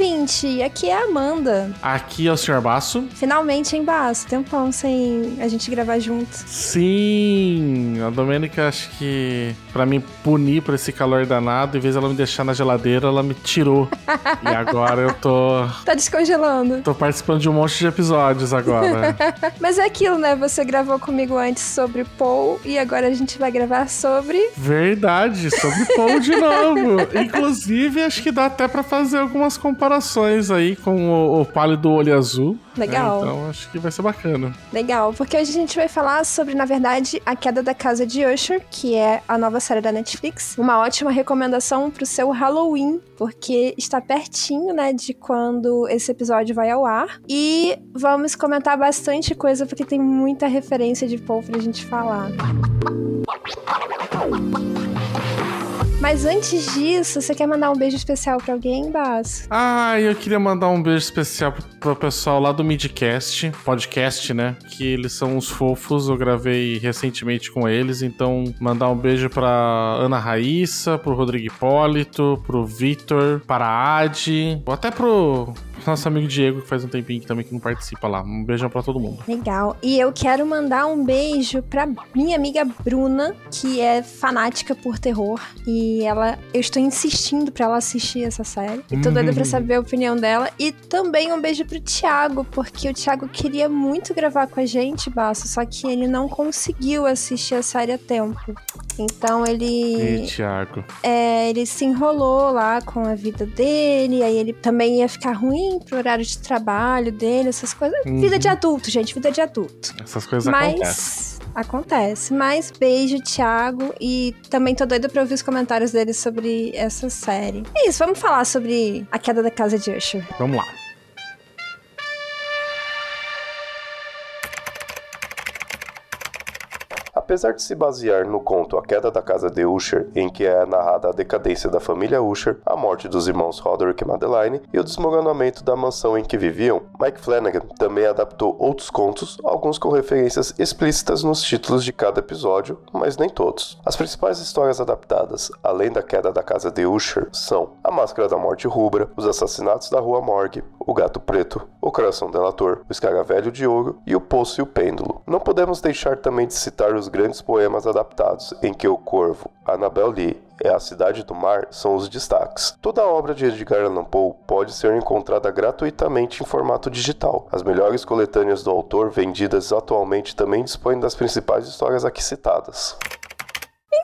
Ouvinte! Aqui é a Amanda. Aqui é o Sr. Basso. Finalmente em Basso. Tempão sem a gente gravar junto. Sim, a Domênica acho que pra me punir por esse calor danado, em vez ela me deixar na geladeira, ela me tirou. e agora eu tô. Tá descongelando. Tô participando de um monte de episódios agora. Mas é aquilo, né? Você gravou comigo antes sobre Paul e agora a gente vai gravar sobre. Verdade, sobre Paul de novo. Inclusive, acho que dá até pra fazer algumas comparações aí com o, o pálido olho azul. Legal. É, então acho que vai ser bacana. Legal, porque hoje a gente vai falar sobre, na verdade, A Queda da Casa de Usher, que é a nova série da Netflix. Uma ótima recomendação pro seu Halloween, porque está pertinho, né, de quando esse episódio vai ao ar. E vamos comentar bastante coisa, porque tem muita referência de Paul pra gente falar. Mas antes disso, você quer mandar um beijo especial pra alguém, Bass? Ah, eu queria mandar um beijo especial pro, pessoal lá do Midcast, podcast, né? Que eles são uns fofos, eu gravei recentemente com eles, então mandar um beijo pra Ana Raíssa, pro Rodrigo Hipólito, pro Vitor, para a Adi, ou até pro nosso amigo Diego, que faz um tempinho que também que não participa lá. Um beijão pra todo mundo. Legal. E eu quero mandar um beijo pra minha amiga Bruna, que é fanática por terror. E ela, eu estou insistindo pra ela assistir essa série. E tô doida pra saber a opinião dela. E também um beijo pro Thiago, porque o Thiago queria muito gravar com a gente, Basso, só que ele não conseguiu assistir a série a tempo. Então ele. E Thiago. É, ele se enrolou lá com a vida dele, aí ele também ia ficar ruim pro horário de trabalho dele, essas coisas. Uhum. Vida de adulto, gente, vida de adulto. Essas coisas Mas acontecem. acontece. Mas beijo, Thiago. E também tô doida pra ouvir os comentários dele sobre essa série. É isso, vamos falar sobre a queda da casa de Usher. Vamos lá. Apesar de se basear no conto A Queda da Casa de Usher, em que é narrada a decadência da família Usher, a morte dos irmãos Roderick e Madeline e o desmoronamento da mansão em que viviam, Mike Flanagan também adaptou outros contos, alguns com referências explícitas nos títulos de cada episódio, mas nem todos. As principais histórias adaptadas, além da Queda da Casa de Usher, são A Máscara da Morte Rubra, Os Assassinatos da Rua Morgue, O Gato Preto, O Coração Delator, O Escaravelho de Ouro e O Poço e o Pêndulo. Não podemos deixar também de citar os grandes poemas adaptados, em que o Corvo, Annabel Lee e a Cidade do Mar são os destaques. Toda a obra de Edgar Allan Poe pode ser encontrada gratuitamente em formato digital. As melhores coletâneas do autor vendidas atualmente também dispõem das principais histórias aqui citadas.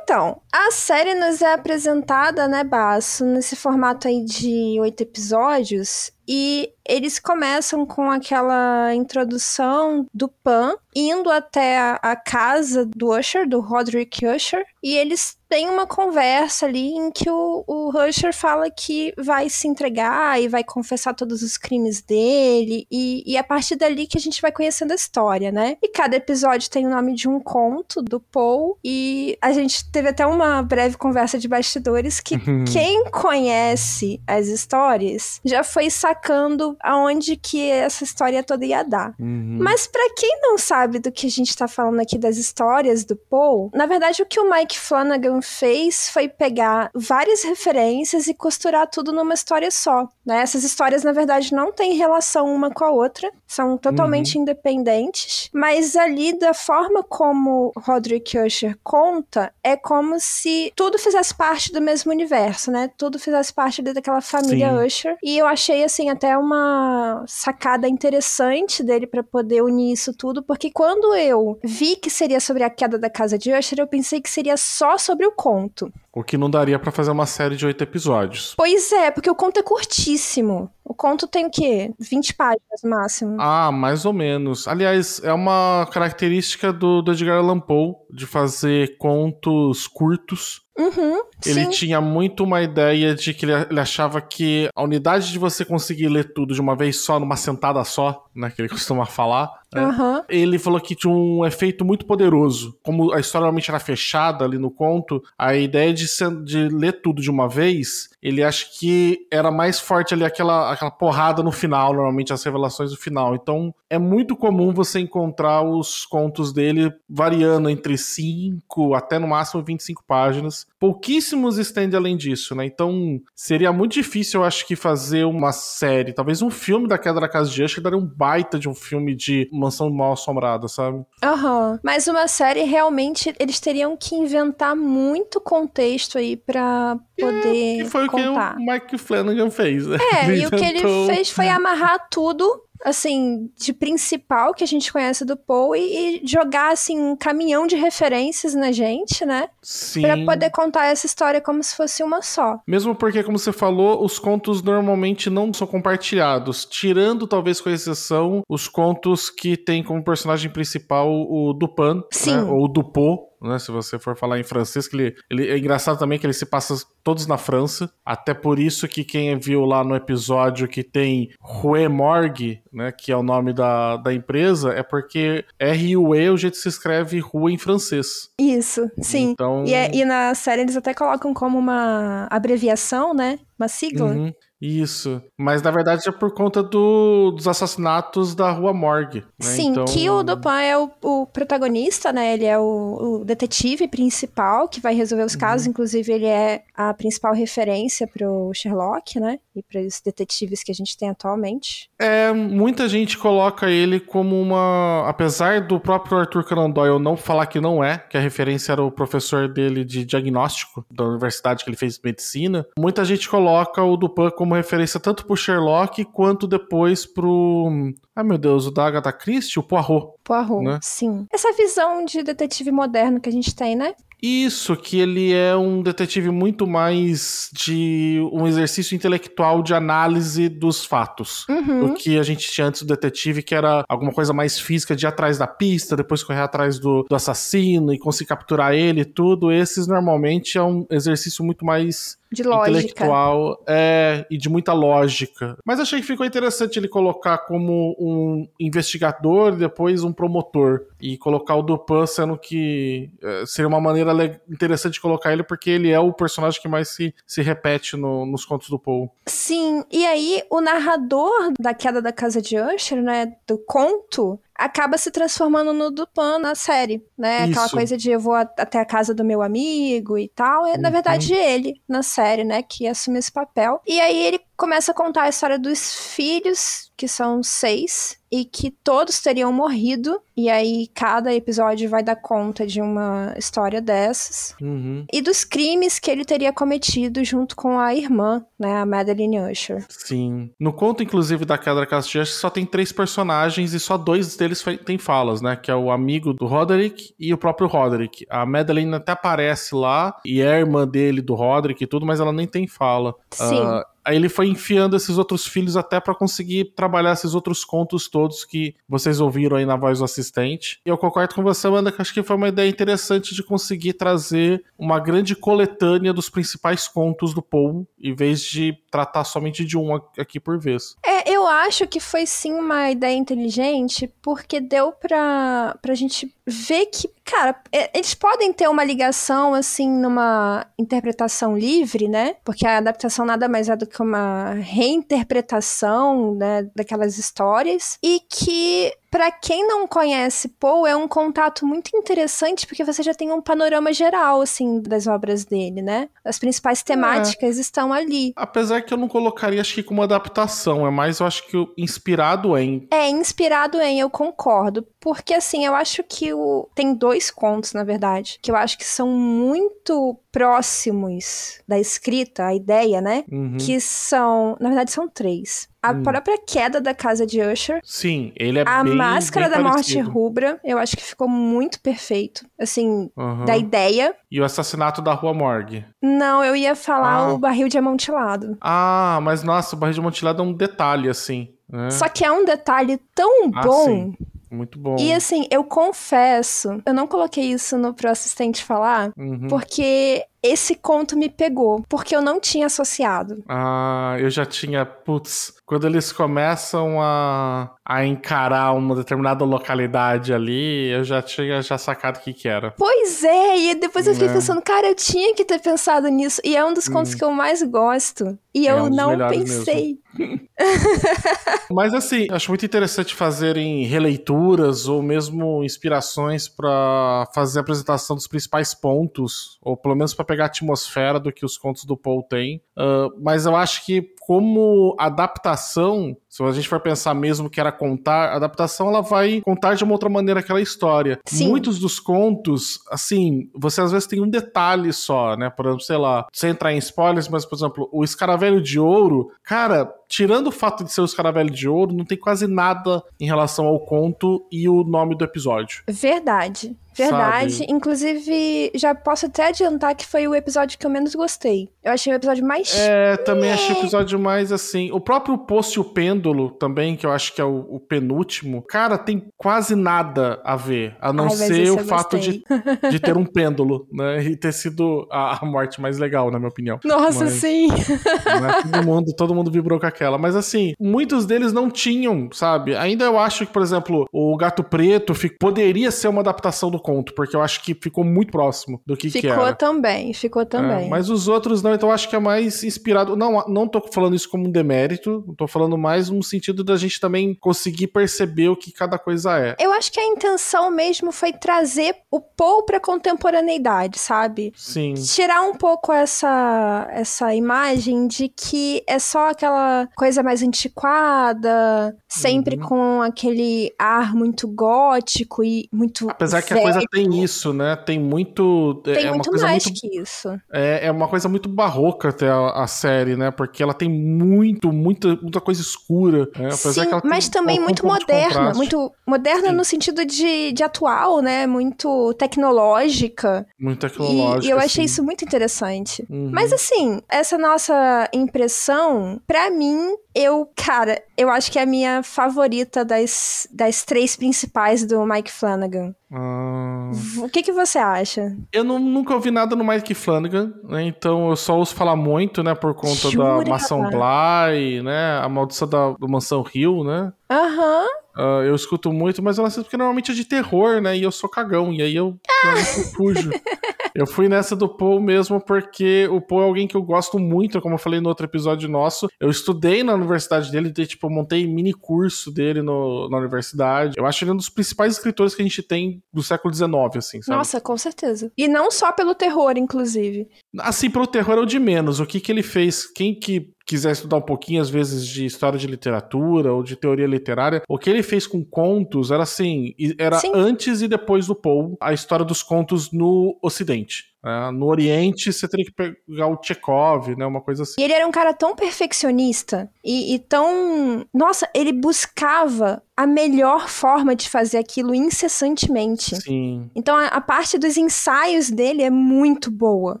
Então, a série nos é apresentada, né, Basso, nesse formato aí de oito episódios. E eles começam com aquela introdução do Pan indo até a, a casa do Usher, do Roderick Usher, e eles têm uma conversa ali em que o, o Usher fala que vai se entregar e vai confessar todos os crimes dele, e, e é a partir dali que a gente vai conhecendo a história, né? E cada episódio tem o nome de um conto do Paul, e a gente teve até uma breve conversa de bastidores que quem conhece as histórias já foi sacando aonde que essa história toda ia dar. Uhum. Mas pra quem não sabe do que a gente tá falando aqui das histórias do Paul, na verdade o que o Mike Flanagan fez foi pegar várias referências e costurar tudo numa história só. Né? Essas histórias, na verdade, não têm relação uma com a outra, são totalmente independentes, mas ali da forma como Roderick Usher conta, é como se tudo fizesse parte do mesmo universo, né? Tudo fizesse parte daquela família Sim. Usher. E eu achei, assim, até uma sacada interessante dele pra poder unir isso tudo, porque quando eu vi que seria sobre a queda da casa de Usher, eu pensei que seria só sobre o conto. O que não daria pra fazer uma série de oito episódios. Pois é, porque o conto é curtíssimo. O conto tem o quê? 20 páginas no máximo. Ah, mais ou menos. Aliás, é uma característica do, do Edgar Allan Poe de fazer contos curtos. Uhum, Ele sim. tinha muito uma ideia de que ele, ele achava que a unidade de você conseguir ler tudo de uma vez só, numa sentada só, né, que ele costuma falar, Aham. Ele falou que tinha um efeito muito poderoso. Como a história realmente era fechada ali no conto, a ideia de, ser- de ler tudo de uma vez, ele acha que era mais forte ali aquela, aquela porrada no final, normalmente as revelações do final. Então é muito comum você encontrar os contos dele variando entre 5 até no máximo 25 páginas. Pouquíssimos estendem além disso, né? Então seria muito difícil, eu acho que fazer uma série, talvez um filme da Queda da Casa de Usher daria um baita de um filme de Mansão Mal Assombrada, sabe? Aham. Mas uma série, realmente, eles teriam que inventar muito contexto aí pra poder E foi contar. o que o Mike Flanagan fez, né? É, e o que ele fez foi amarrar tudo, assim, de principal que a gente conhece do Paul e, e jogar, assim, um caminhão de referências na gente, né? Sim. Pra poder contar essa história como se fosse uma só. Mesmo porque, como você falou, os contos normalmente não são compartilhados, tirando, talvez com exceção, os contos que tem como personagem principal o Dupin, Sim. né? ou Dupont, né? Se você for falar em francês, que ele, ele é engraçado também que ele se passa todos na França. Até por isso que quem viu lá no episódio que tem Rue Morgue, né? Que é o nome da, da empresa, é porque R-U-E é o jeito que se escreve rua em francês. Isso, sim. Então. E, é- e na série eles até colocam como uma abreviação, né? Uma sigla. Uhum, isso. Mas na verdade é por conta do- dos assassinatos da Rua Morgue. Né? Sim, então... que o Dupin é o, o protagonista, né? Ele é o, o detetive principal que vai resolver Uhum. os casos. Inclusive, ele é a principal referência pro Sherlock, né? E para os detetives que a gente tem atualmente. É, muita gente coloca ele como uma. Apesar do próprio Arthur Conan Doyle não falar que não é, que a referência era o professor dele de diagnóstico da universidade que ele fez medicina, muita gente coloca o Dupin como referência tanto pro Sherlock quanto depois pro. Ai meu Deus, o da Agatha Christie, o Poirot. Poirot, Né? sim. Essa visão de detetive moderno que a gente tem, né? Isso, que ele é um detetive muito mais de um exercício intelectual de análise dos fatos. Uhum. O que a gente tinha antes do detetive, que era alguma coisa mais física de ir atrás da pista, depois correr atrás do, do assassino e conseguir capturar ele e tudo. Esses normalmente é um exercício muito mais De lógica. intelectual é, e de muita lógica. Mas achei que ficou interessante ele colocar como um investigador e depois um promotor. E colocar o Dupin sendo que é, seria uma maneira interessante de colocar ele, porque ele é o personagem que mais se, se repete no- nos contos do Poe. Sim, e aí o narrador da queda da casa de Usher, né, do conto, acaba se transformando no Dupin na série, né? Aquela Isso. coisa de eu vou até a casa do meu amigo e tal. É, na Uhum. verdade, ele na série, né, que assume esse papel. E aí ele começa a contar a história dos filhos, que são seis, e que todos teriam morrido. E aí cada episódio vai dar conta de uma história dessas Uhum. e dos crimes que ele teria cometido junto com a irmã, né, a Madeline Usher. Sim. No conto, inclusive, da Queda Usher, só tem três personagens e só dois deles têm falas, né? Que é o amigo do Roderick e o próprio Roderick. A Madeline até aparece lá e é a irmã dele, do Roderick e tudo, mas ela nem tem fala. Sim. Ah, Aí ele foi enfiando esses outros filhos até pra conseguir trabalhar esses outros contos todos que vocês ouviram aí na voz do assistente. E eu concordo com você, Amanda, que acho que foi uma ideia interessante de conseguir trazer uma grande coletânea dos principais contos do Poe, em vez de tratar somente de um aqui por vez. É, eu acho que foi sim uma ideia inteligente, porque deu pra, pra gente ver que, cara, é, eles podem ter uma ligação, assim, numa interpretação livre, né? Porque a adaptação nada mais é do que uma reinterpretação, né, daquelas histórias. E que, pra quem não conhece Poe, é um contato muito interessante, porque você já tem um panorama geral, assim, das obras dele, né? As principais temáticas estão ali. Apesar que eu não colocaria, acho que como adaptação, é mais, eu acho que inspirado em. É, inspirado em, eu concordo. Porque, assim, eu acho que o... tem dois contos, na verdade, que eu acho que são muito próximos da escrita, a ideia, né? Uhum. Que são. Na verdade, são três. A Hum. própria queda da casa de Usher. Sim, ele é a bem. máscara bem da morte parecido. rubra, eu acho que ficou muito perfeito. Assim, Uhum. da ideia. E o assassinato da Rua Morgue. Não, eu ia falar Ah. o barril de amontilado. Ah, mas nossa, o barril de amontilado é um detalhe, assim. né? Só que é um detalhe tão Ah, bom. sim. Muito bom. E assim, eu confesso, eu não coloquei isso no pro assistente falar, Uhum. porque esse conto me pegou, porque eu não tinha associado. Ah, eu já tinha. Putz, quando eles começam a, a encarar uma determinada localidade ali, eu já tinha já sacado o que, que era. Pois é, e depois eu fiquei É. pensando, cara, eu tinha que ter pensado nisso. E é um dos contos que eu mais gosto. E É eu um não pensei. Mas assim, acho muito interessante fazerem releituras ou mesmo inspirações pra fazer a apresentação dos principais pontos, ou pelo menos pra pegar a atmosfera do que os contos do Paul têm. Ah, mas eu acho que como adaptação, se a gente for pensar mesmo que era contar, a adaptação ela vai contar de uma outra maneira aquela história. Sim. Muitos dos contos, assim, você às vezes tem um detalhe só, né? Por exemplo, sei lá, sem entrar em spoilers, mas por exemplo, o Escaravelho de Ouro, cara, tirando o fato de ser o Escaravelho de Ouro, não tem quase nada em relação ao conto e o nome do episódio. Verdade. Verdade. Sabe? Inclusive, já posso até adiantar que foi o episódio que eu menos gostei. Eu achei o episódio mais. É, também achei o episódio mais assim. O próprio Poço e o Pêndulo, também, que eu acho que é o, o penúltimo, cara, tem quase nada a ver. A não Ai, mas ser o fato de, de ter um pêndulo, né? E ter sido a, a morte mais legal, na minha opinião. Nossa, Mas- sim. né? Todo mundo, todo mundo vibrou com aquela. Mas assim, muitos deles não tinham, sabe? Ainda eu acho que, por exemplo, o Gato Preto fi- poderia ser uma adaptação do conto, porque eu acho que ficou muito próximo do que, que ficou era. também, ficou também. É, mas os outros não, então eu acho que é mais inspirado. Não, não tô falando isso como um demérito, tô falando mais no sentido da gente também conseguir perceber o que cada coisa é. Eu acho que a intenção mesmo foi trazer o Paul pra contemporaneidade, sabe? Sim. Tirar um pouco essa, essa imagem de que é só aquela coisa mais antiquada, sempre Uhum. com aquele ar muito gótico e muito. Apesar que a velho. coisa tem isso, né? Tem muito. Tem é muito mais muito que isso. É, é uma coisa muito barroca até a, a série, né? Porque ela tem muito, muita, muita coisa escura. Né? Sim, mas também um muito de moderna. Muito moderna Sim. no sentido de, de atual, né? Muito tecnológica. Muito E, tecnológica. e eu achei assim. isso muito interessante. Uhum. Mas assim, essa nossa impressão, pra mim, eu, cara, eu acho que é a minha favorita das, das três principais do Mike Flanagan. Ah, O que, que você acha? eu não- nunca ouvi nada no Mike Flanagan, né? Então eu só ouço falar muito, né? Por conta Jura? da Mansão Bly, né? A maldição da, do Mansão Hill, né? Aham. Ah, eu escuto muito, mas eu não assisto porque normalmente é de terror, né? E eu sou cagão, e aí eu, eu fujo. Eu fui nessa do Paul mesmo porque o Paul é alguém que eu gosto muito, como eu falei no outro episódio nosso. Eu estudei na universidade dele, dei, tipo, eu montei mini curso dele no, na universidade. Eu acho ele um dos principais escritores que a gente tem do século XIX, assim, sabe? Nossa, com certeza. E não só pelo terror, inclusive. Assim, pelo terror é o de menos. O que que ele fez? Quem que quiser estudar um pouquinho, às vezes, de história de literatura ou de teoria literária, o que ele fez com contos era assim, era Sim. antes e depois do Poe, a história dos contos no Ocidente. Né? No Oriente, você teria que pegar o Chekhov, né? Uma coisa assim. E ele era um cara tão perfeccionista e, e tão. Nossa, ele buscava a melhor forma de fazer aquilo incessantemente. Sim. Então a, a parte dos ensaios dele é muito boa.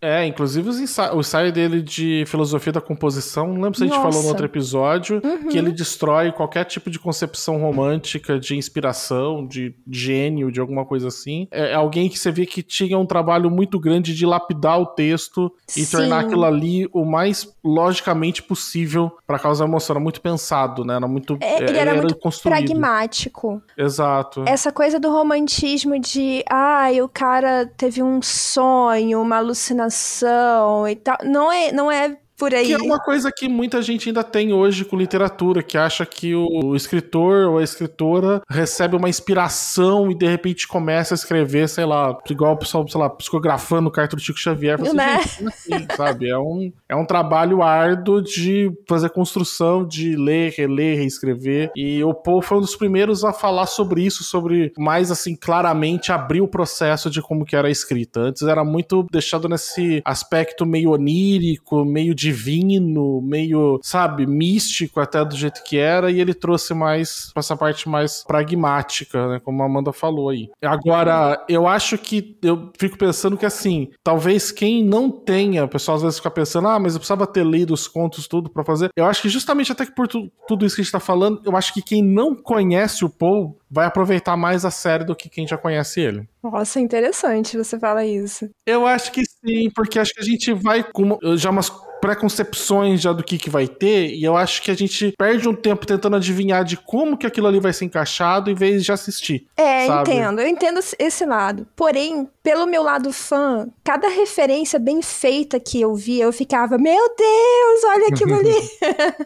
É, inclusive os ensa- o ensaio dele de filosofia da composição, não lembro se a gente Nossa. falou no outro episódio, Uhum. que ele destrói qualquer tipo de concepção romântica, de inspiração, de gênio, de alguma coisa assim. É alguém que você vê que tinha um trabalho muito grande de lapidar o texto e Sim. tornar aquilo ali o mais logicamente possível para causar emoção. Era muito pensado, né? Era muito. É, ele era muito construído. Pragmático. Exato. Essa coisa do romantismo de, ai, o cara teve um sonho, uma alucinação e tal. Não é, não é por aí. Que é uma coisa que muita gente ainda tem hoje com literatura, que acha que o, o escritor ou a escritora recebe uma inspiração e de repente começa a escrever, sei lá, igual o pessoal, sei lá, psicografando carta do Chico Xavier. Assim, Né? assim, sabe? É um, é um trabalho árduo de fazer construção, de ler, reler, reescrever. E o Paul foi um dos primeiros a falar sobre isso, sobre mais assim, claramente abrir o processo de como que era a escrita. Antes era muito deixado nesse aspecto meio onírico, meio divino divino, meio, sabe, místico até do jeito que era, e ele trouxe mais pra essa parte mais pragmática, né? Como a Amanda falou aí. Agora, eu acho que eu fico pensando que assim, talvez quem não tenha, o pessoal às vezes fica pensando, ah, mas eu precisava ter lido os contos tudo para fazer. Eu acho que justamente até que por tu, tudo isso que a gente tá falando, eu acho que quem não conhece o Paul vai aproveitar mais a série do que quem já conhece ele. Nossa, interessante você fala isso. Eu acho que sim, porque acho que a gente vai com já umas preconcepções já do que, que vai ter, e eu acho que a gente perde um tempo tentando adivinhar de como que aquilo ali vai ser encaixado em vez de assistir. É, sabe? entendo, eu entendo esse lado. Porém, pelo meu lado fã, cada referência bem feita que eu via, eu ficava, meu Deus, olha aquilo ali.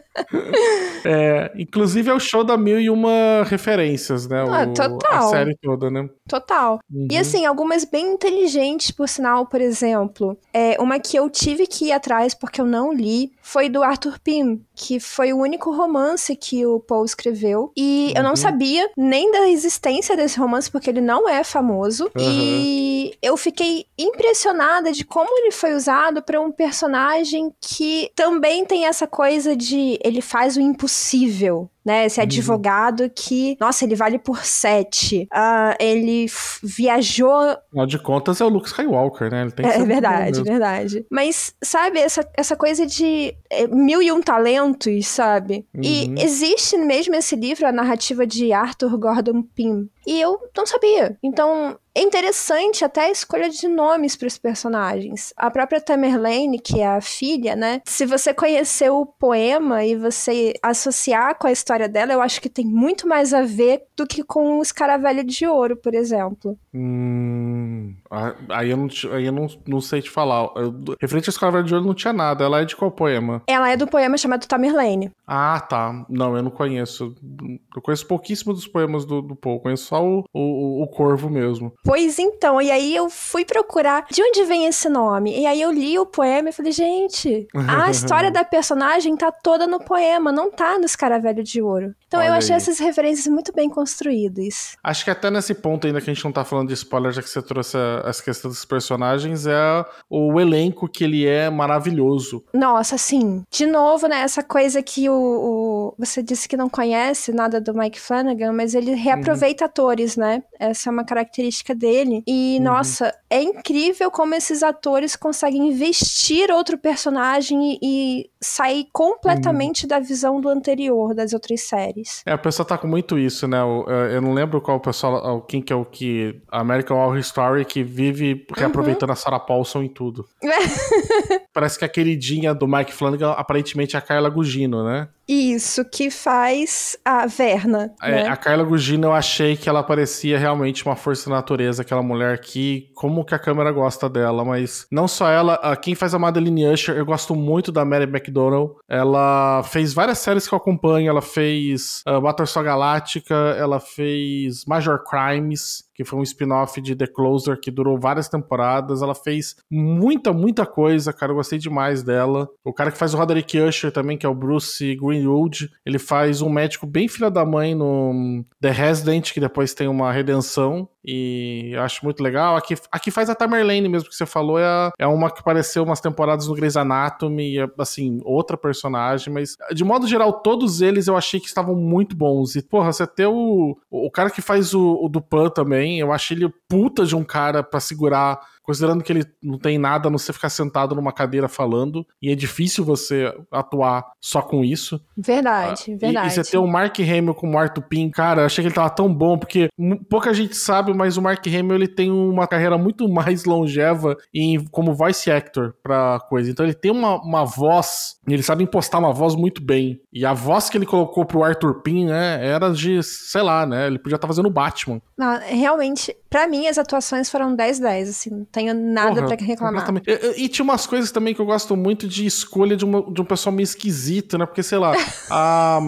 é, inclusive é o show da mil e uma referências, né? Ah, o, total. A série toda, né? Total. Uhum. E assim, algumas bem inteligentes, por sinal, por exemplo. É, uma que eu tive que ir atrás porque eu não li foi do Arthur Pym, que foi o único romance que o Paul escreveu. E eu não Uhum. sabia nem da existência desse romance, porque ele não é famoso. Uhum. E eu fiquei impressionada de como ele foi usado para um personagem que também tem essa coisa de ele faz o impossível. Né, esse Uhum. advogado que, nossa, ele vale por sete. Ah, ele viajou Afinal de contas, é o Luke Skywalker, né? É verdade, verdade. Mas, sabe, essa, essa coisa de é, mil e um talentos, sabe? Uhum. E existe mesmo esse livro, a narrativa de Arthur Gordon Pym. E eu não sabia. Então, é interessante até a escolha de nomes para os personagens. A própria Tamerlane, que é a filha, né? Se você conhecer o poema e você associar com a história dela, eu acho que tem muito mais a ver do que com o Escaravelho de Ouro, por exemplo. Hum, aí eu, não, aí eu não, não sei te falar. Eu, referente a Escrava de Ouro não tinha nada. Ela é de qual poema? Ela é do poema chamado Tamerlane. Ah, tá. Não, eu não conheço. Eu conheço pouquíssimo dos poemas do, do Paul. Conheço só o, o, o Corvo mesmo. Pois então, e aí eu fui procurar de onde vem esse nome. E aí eu li o poema e falei, gente, a história da personagem tá toda no poema, não tá no Escaravelho de Ouro. Então eu Olha achei aí. essas referências muito bem construídas. Acho que até nesse ponto ainda que a gente não tá falando de spoiler, já que você trouxe as questões dos personagens, é o elenco que ele é maravilhoso. Nossa, assim, de novo, né, essa coisa que o, o- você disse que não conhece nada do Mike Flanagan, mas ele reaproveita atores, né? Essa é uma característica dele. E, nossa, é incrível como esses atores conseguem vestir outro personagem e, sair completamente da visão do anterior, das outras séries. É, o pessoal tá com muito isso, né? O- é, Eu não lembro qual o pessoal, quem que é o que. American Horror Story que vive reaproveitando a Sarah Paulson em tudo. Parece que a queridinha do Mike Flanagan aparentemente é a Carla Gugino, né? Isso, que faz a Verna, É, né? A Carla Gugino eu achei que ela parecia realmente uma força da natureza, aquela mulher que, como que a câmera gosta dela, mas não só ela, a- quem faz a Madeline Usher, eu gosto muito da Mary McDonnell. Ela fez várias séries que eu acompanho, ela fez uh, Battlestar Galáctica, ela fez Major Crimes, que foi um spin-off de The Closer que durou várias temporadas. Ela fez muita, muita coisa, cara. Eu gostei demais dela. O cara que faz o Roderick Usher também, que é o Bruce Greenwood, ele faz um médico bem filha da mãe no The Resident, que depois tem uma redenção. E eu acho muito legal. Aqui, aqui faz a Tamerlane mesmo que você falou. É, é uma que apareceu umas temporadas no Grey's Anatomy. É, assim, outra personagem. Mas, de modo geral, todos eles eu achei que estavam muito bons. E, porra, você ter o, o cara que faz o, o Dupan também. Eu achei ele puta de um cara pra segurar considerando que ele não tem nada a não ser ficar sentado numa cadeira falando, e é difícil você atuar só com isso. Verdade, E- verdade. E, você ter o Mark Hamill com o Arthur Pym, cara, eu achei que ele tava tão bom, porque pouca gente sabe, mas o Mark Hamill ele tem uma carreira muito mais longeva em, como voice actor pra coisa. Então ele tem uma, uma voz, e ele sabe impostar uma voz muito bem. E a voz que ele colocou pro Arthur Pym, né, era de, sei lá, né, ele podia estar fazendo o Batman. Não, realmente, pra mim, as atuações foram 10-10, assim, não tenho nada Porra, pra reclamar. E, e- tinha umas coisas também que eu gosto muito de escolha de, uma- de um pessoal meio esquisito, né? Porque, sei lá, a,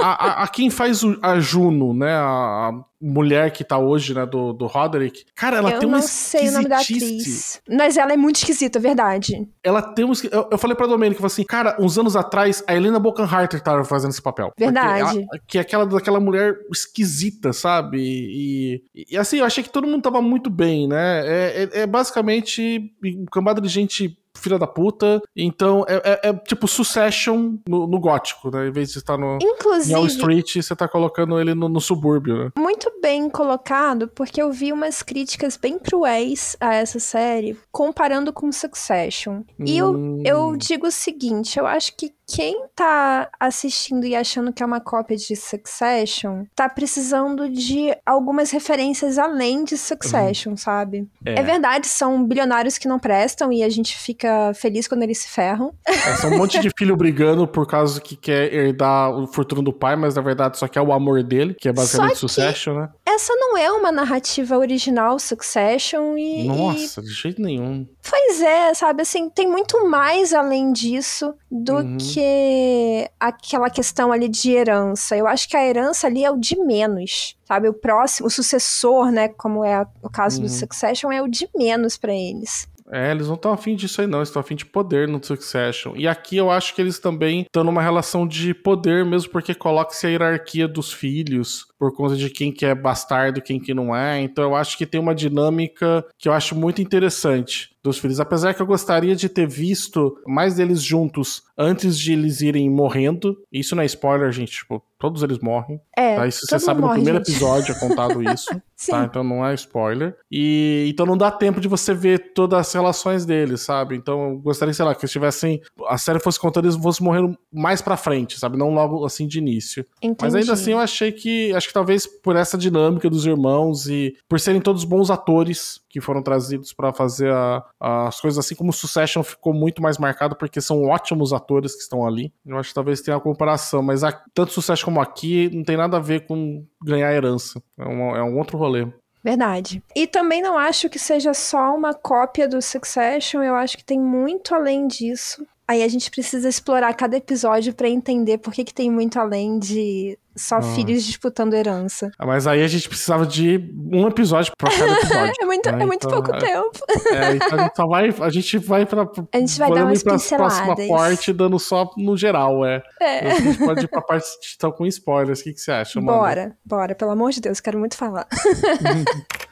a, a- a quem faz o- a Juno, né? A mulher que tá hoje, né? Do, do Roderick. Cara, ela eu tem uma não sei o nome da atriz. Mas ela é muito esquisita, é verdade. Ela tem um. Eu, eu falei pra Domênica, eu falei assim, cara, uns anos atrás, a Helena Bonham Carter tava fazendo esse papel. Verdade. ela- que é aquela daquela mulher esquisita, sabe? E, e, e, assim, eu achei que todo mundo tava muito bem, né? É, é- é basicamente um cambada de gente filha da puta. Então é, é, é tipo Succession no, no, gótico, né? Em vez de estar no Inclusive, em Wall Street, você tá colocando ele no, no subúrbio, né? Muito bem colocado, porque eu vi umas críticas bem cruéis a essa série, comparando com Succession. E hum. eu, eu digo o seguinte: eu acho que quem tá assistindo e achando que é uma cópia de Succession tá precisando de algumas referências além de Succession, uhum. sabe? É. é. verdade, são bilionários que não prestam e a gente fica feliz quando eles se ferram. É, são um monte de filho brigando por causa que quer herdar o fortuna do pai, mas na verdade só quer o amor dele, que é basicamente Succession, né? Essa não é uma narrativa original Succession e. Nossa, e... de jeito nenhum. Pois é, sabe, assim, tem muito mais além disso do uhum. que aquela questão ali de herança. Eu acho que a herança ali é o de menos, sabe? O próximo, o sucessor, né, como é o caso uhum. do Succession, é o de menos para eles. É, eles não estão afim disso aí, não. Eles estão afim de poder no Succession. E aqui eu acho que eles também estão numa relação de poder, mesmo porque coloca-se a hierarquia dos filhos por conta de quem que é bastardo, quem que não é. Então eu acho que tem uma dinâmica que eu acho muito interessante dos filhos. Apesar que eu gostaria de ter visto mais deles juntos antes de eles irem morrendo. Isso não é spoiler, gente. Tipo, todos eles morrem. É. Tá? Isso você sabe morre, no primeiro gente. episódio é contado isso. tá? Então não é spoiler. E então não dá tempo de você ver todas as relações deles, sabe? Então eu gostaria, sei lá, que eles tivessem. A série fosse contando eles fossem morrendo mais pra frente, sabe? Não logo assim de início. Entendi. Mas ainda assim eu achei que. Acho que talvez por essa dinâmica dos irmãos e por serem todos bons atores que foram trazidos para fazer a, as coisas assim como Succession ficou muito mais marcado porque são ótimos atores que estão ali. Eu acho que talvez tenha uma comparação, mas a, tanto Succession como aqui não tem nada a ver com ganhar herança. É, uma, é um outro rolê. Verdade. E também não acho que seja só uma cópia do Succession, eu acho que tem muito além disso. Aí a gente precisa explorar cada episódio para entender por que, que tem muito além de só ah. filhos disputando herança. Ah, mas aí a gente precisava de um episódio pra cada episódio. é muito, né? é muito então, pouco é, tempo. É, então a gente só vai. A gente vai pra. A gente vai dar umas pra próxima parte dando só no geral, é. é. A gente pode ir pra parte então, com spoilers. O que, que você acha, mano? Bora, bora, pelo amor de Deus, quero muito falar.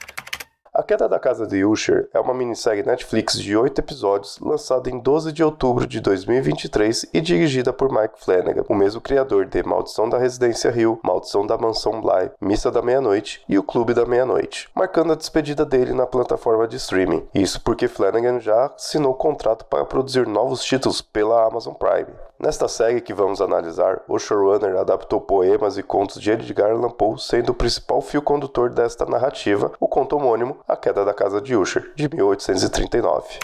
A Queda da Casa de Usher é uma minissérie Netflix de 8 episódios lançada em 12 de outubro de 2023 e dirigida por Mike Flanagan, o mesmo criador de Maldição da Residência Hill, Maldição da Mansão Bly, Missa da Meia-Noite e O Clube da Meia-Noite, marcando a despedida dele na plataforma de streaming. Isso porque Flanagan já assinou contrato para produzir novos títulos pela Amazon Prime. Nesta série que vamos analisar, o showrunner adaptou poemas e contos de Edgar Allan Poe, sendo o principal fio condutor desta narrativa o conto homônimo A Queda da Casa de Usher, de 1839.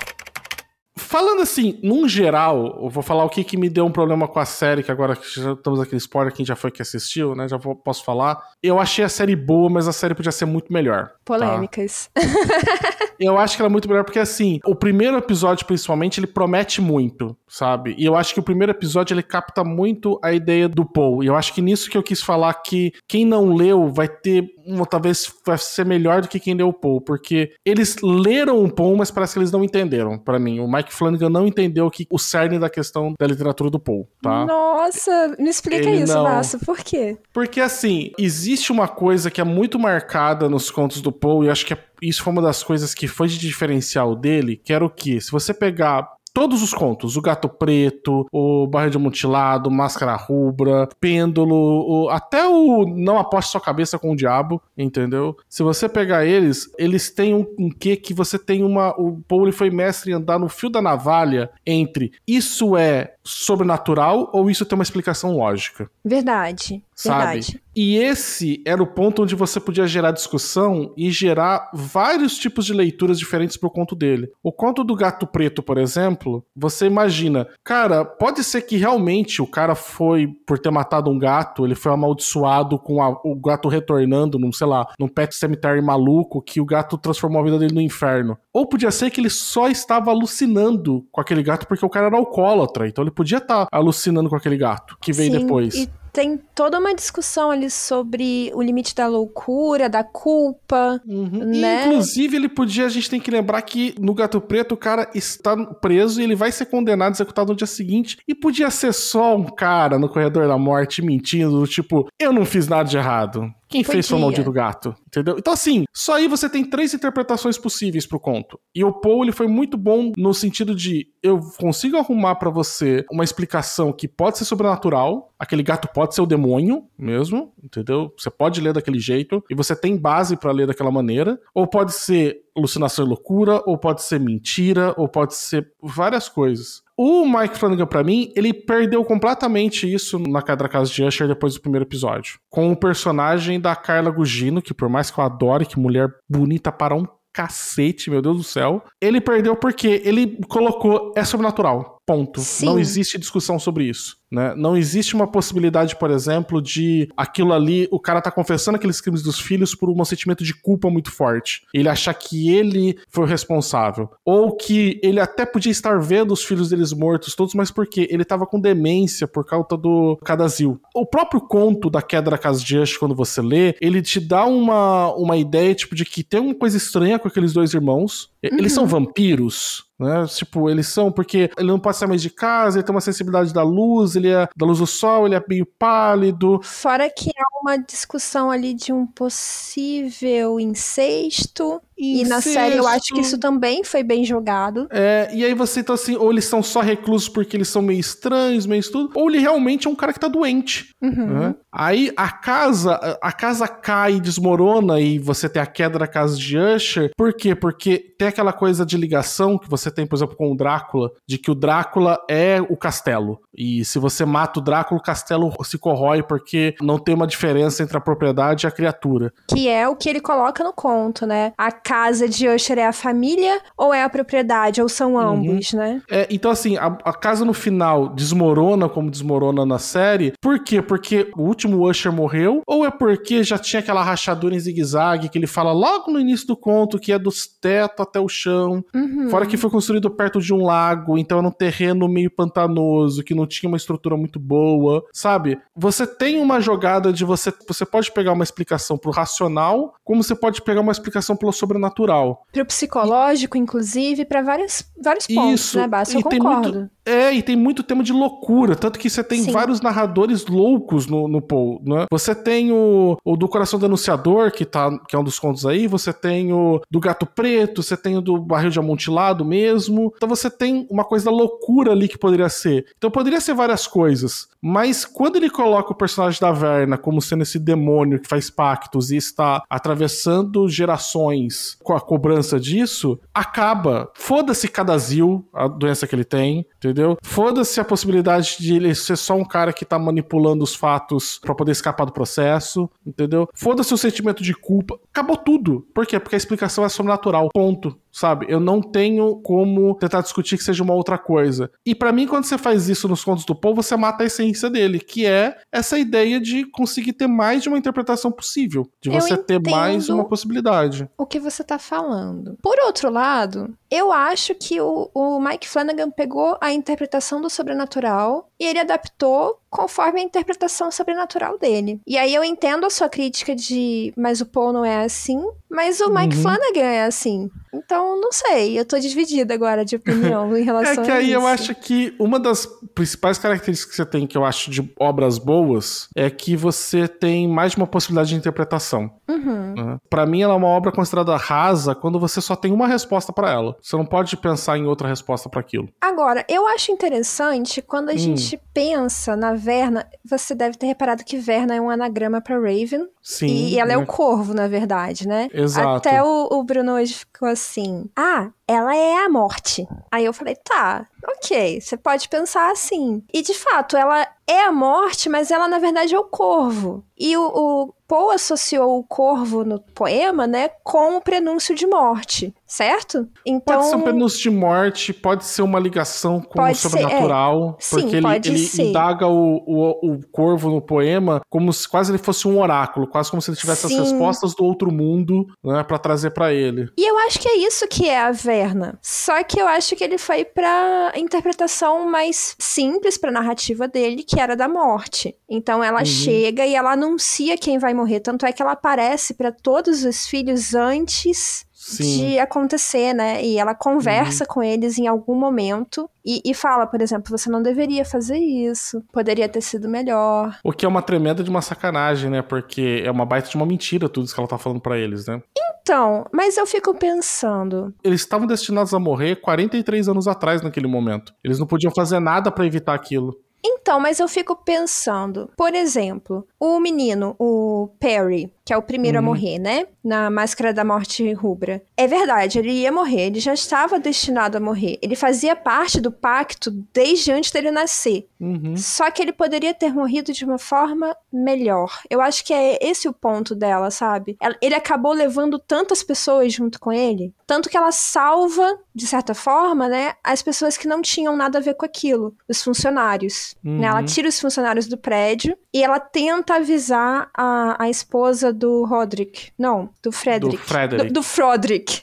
Falando assim, num geral, eu vou falar o que, que me deu um problema com a série, que agora que já estamos aqui no spoiler, quem já foi que assistiu, né? Já vou, posso falar. Eu achei a série boa, mas a série podia ser muito melhor. Tá? Polêmicas. Tá? eu acho que ela é muito melhor porque, assim, o primeiro episódio, principalmente, ele promete muito, sabe? E eu acho que o primeiro episódio, ele capta muito a ideia do Paul. E eu acho que nisso que eu quis falar que quem não leu vai ter, talvez vai ser melhor do que quem leu o Paul, porque eles leram o Paul, mas parece que eles não entenderam, para mim. O Mike Flanagan não entendeu que, o cerne da questão da literatura do Paul, tá? Nossa, me explica ele isso, não... por quê? Porque, assim, existe uma coisa que é muito marcada nos contos do Paul, e acho que é isso foi uma das coisas que foi de diferencial dele, que era o que? Se você pegar todos os contos, o Gato Preto, o Barra de Mutilado, Máscara Rubra, Pêndulo, o, até o Não Aposte Sua Cabeça com o Diabo, entendeu? Se você pegar eles, eles têm um, um quê que você tem uma... O Paul foi mestre em andar no fio da navalha entre isso é sobrenatural ou isso tem uma explicação lógica. Verdade. Sabe? Verdade. E esse era o ponto onde você podia gerar discussão e gerar vários tipos de leituras diferentes pro conto dele. O conto do gato preto, por exemplo, você imagina, cara, pode ser que realmente o cara foi, por ter matado um gato, ele foi amaldiçoado com a, o gato retornando num, sei lá, num pet cemetery maluco, que o gato transformou a vida dele no inferno. Ou podia ser que ele só estava alucinando com aquele gato porque o cara era alcoólatra, então ele podia estar tá alucinando com aquele gato que veio Sim, depois. E tem toda uma discussão ali sobre o limite da loucura, da culpa, uhum. né? E, inclusive, ele podia, a gente tem que lembrar que no Gato Preto o cara está preso e ele vai ser condenado, executado no dia seguinte. E podia ser só um cara no corredor da morte mentindo, tipo, eu não fiz nada de errado Quem fez foi o maldito gato, entendeu? Então, assim, só aí você tem três interpretações possíveis pro conto. E o Poe, ele foi muito bom no sentido de eu consigo arrumar pra você uma explicação que pode ser sobrenatural, aquele gato pode ser o demônio mesmo, entendeu? Você pode ler daquele jeito e você tem base pra ler daquela maneira, ou pode ser alucinação e loucura, ou pode ser mentira, ou pode ser várias coisas. O Mike Flanagan, pra mim, ele perdeu completamente isso na Cadra Casa de Usher depois do primeiro episódio. Com o personagem da Carla Gugino, que por mais que eu adore, que mulher bonita para um cacete, meu Deus do céu. Ele perdeu porque ele colocou é sobrenatural. Ponto. Sim. Não existe discussão sobre isso. Né? Não existe uma possibilidade, por exemplo, de aquilo ali, o cara tá confessando aqueles crimes dos filhos por um sentimento de culpa muito forte. Ele achar que ele foi o responsável. Ou que ele até podia estar vendo os filhos deles mortos todos, mas por quê? Ele tava com demência por causa do Cadazil. O próprio conto da queda da casa de Usher, quando você lê, ele te dá uma, uma ideia, tipo, de que tem uma coisa estranha com aqueles dois irmãos. Eles são vampiros, né? Tipo, eles são porque ele não sair mais de casa, ele tem uma sensibilidade da luz, ele é da luz do sol, ele é meio pálido. Fora que há uma discussão ali de um possível incesto. E na série eu acho que isso também foi bem jogado. É, e aí você então assim, ou eles são só reclusos porque eles são meio estranhos, meio tudo, ou ele realmente é um cara que tá doente. Uhum. né? Aí a casa, a casa cai, desmorona e você tem a queda da casa de Usher. Por quê? Porque tem aquela coisa de ligação que você tem, por exemplo, com o Drácula, de que o Drácula é o castelo. E se você mata o Drácula, o castelo se corrói porque não tem uma diferença entre a propriedade e a criatura. Que é o que ele coloca no conto, né? A casa de Usher é a família ou é a propriedade? Ou são ambos, né? É, então, assim, a, a casa no final desmorona como desmorona na série. Por quê? Porque o último Usher morreu? Ou é porque já tinha aquela rachadura em zigue-zague que ele fala logo no início do conto, que é dos teto até o chão? Uhum. Fora que foi construído perto de um lago, então era um terreno meio pantanoso, que não tinha uma estrutura muito boa, sabe? Você tem uma jogada de você. Você pode pegar uma explicação pro racional, como você pode pegar uma explicação pelo sobrenatural. Pro psicológico, inclusive, pra vários, vários pontos, Isso. né, Bassa? Eu E concordo. muito- É, e tem muito tema de loucura. Tanto que você tem Sim. vários narradores loucos no, no Paul, né? Você tem o, o do Coração Denunciador, que, tá, que é um dos contos aí. Você tem o do Gato Preto, você tem o do Barril de Amontilado mesmo. Então você tem uma coisa da loucura ali que poderia ser. Então poderia ser várias coisas. Mas quando ele coloca o personagem da Verna como sendo esse demônio que faz pactos e está atravessando gerações com a cobrança disso, acaba. Foda-se Cadazil, a doença que ele tem, entendeu? Foda-se a possibilidade de ele ser só um cara que tá manipulando os fatos pra poder escapar do processo, entendeu? Foda-se o sentimento de culpa. Acabou tudo. Por quê? Porque a explicação é sobrenatural. Ponto. Sabe? Eu não tenho como tentar discutir que seja uma outra coisa. E pra mim, quando você faz isso nos contos do Paul, você mata a essência dele, que é essa ideia de conseguir ter mais de uma interpretação possível. De você ter mais uma possibilidade. o que você tá falando. Por outro lado, eu acho que o, o Mike Flanagan pegou a interpretação do sobrenatural e ele adaptou conforme a interpretação sobrenatural dele. E aí eu entendo a sua crítica de mas o Paul não é assim, mas o Mike Uhum. Flanagan é assim. Então, não sei, eu tô dividida agora de opinião em É relação que a aí isso. eu acho que uma das principais características que você tem, que eu acho de obras boas, é que você tem mais de uma possibilidade de interpretação. Uhum. Né? Pra mim, ela é uma obra considerada rasa quando você só tem uma resposta pra ela. Você não pode pensar em outra resposta pra aquilo. Agora, eu acho interessante quando a Hum. gente pensa na Verna, você deve ter reparado que Verna é um anagrama pra Raven. Sim. E ela é né? o corvo, na verdade, né? Exato. Até o, o Bruno hoje ficou assim: Ah, ela é a morte. Aí eu falei: Tá, ok, você pode pensar assim. E de fato, ela é a morte, mas ela na verdade é o corvo. E o, o Poe associou o corvo no poema, né, com o prenúncio de morte, certo? Então. Pode ser um prenúncio de morte, pode ser uma ligação com o ser, sobrenatural. é. Sim, porque ele, ele ser. indaga o, o, o corvo no poema como se quase ele fosse um oráculo, quase como se ele tivesse Sim. as respostas do outro mundo, né, para trazer pra ele. E eu acho que é isso que é a Verna. Só que eu acho que ele foi pra interpretação mais simples pra narrativa dele, que era da morte. Então ela Uhum. chega e ela anuncia quem vai morrer, tanto é que ela aparece pra todos os filhos antes Sim. de acontecer, né? E ela conversa com eles em algum momento e, e fala, por exemplo, você não deveria fazer isso, poderia ter sido melhor. O que é uma tremenda de uma sacanagem, né? Porque é uma baita de uma mentira tudo isso que ela tá falando pra eles, né? Então, mas eu fico pensando, Eles estavam destinados a morrer 43 anos atrás naquele momento. Eles não podiam fazer nada pra evitar aquilo. Então, mas eu fico pensando, por exemplo, o menino, o Perry, que é o primeiro a Uhum. morrer, né? Na Máscara da Morte Rubra. É verdade, ele ia morrer, ele já estava destinado a morrer. Ele fazia parte do pacto desde antes dele nascer. Uhum. Só que ele poderia ter morrido de uma forma melhor. Eu acho que é esse o ponto dela, sabe? Ele acabou levando tantas pessoas junto com ele, tanto que ela salva, de certa forma, né, as pessoas que não tinham nada a ver com aquilo, os funcionários. Né? Ela Uhum. tira os funcionários do prédio e ela tenta avisar a, a esposa do Roderick. Não, do Frederick. Do Frederick. Do, do Froderick.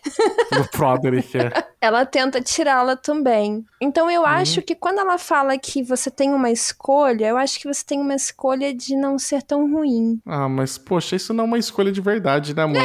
Do Froderick, é. Ela tenta tirá-la também. Então Uhum. eu acho que quando ela fala que você tem uma escolha, eu acho que você tem uma escolha de não ser tão ruim. Ah, mas poxa, isso não é uma escolha de verdade, né, Amanda? É.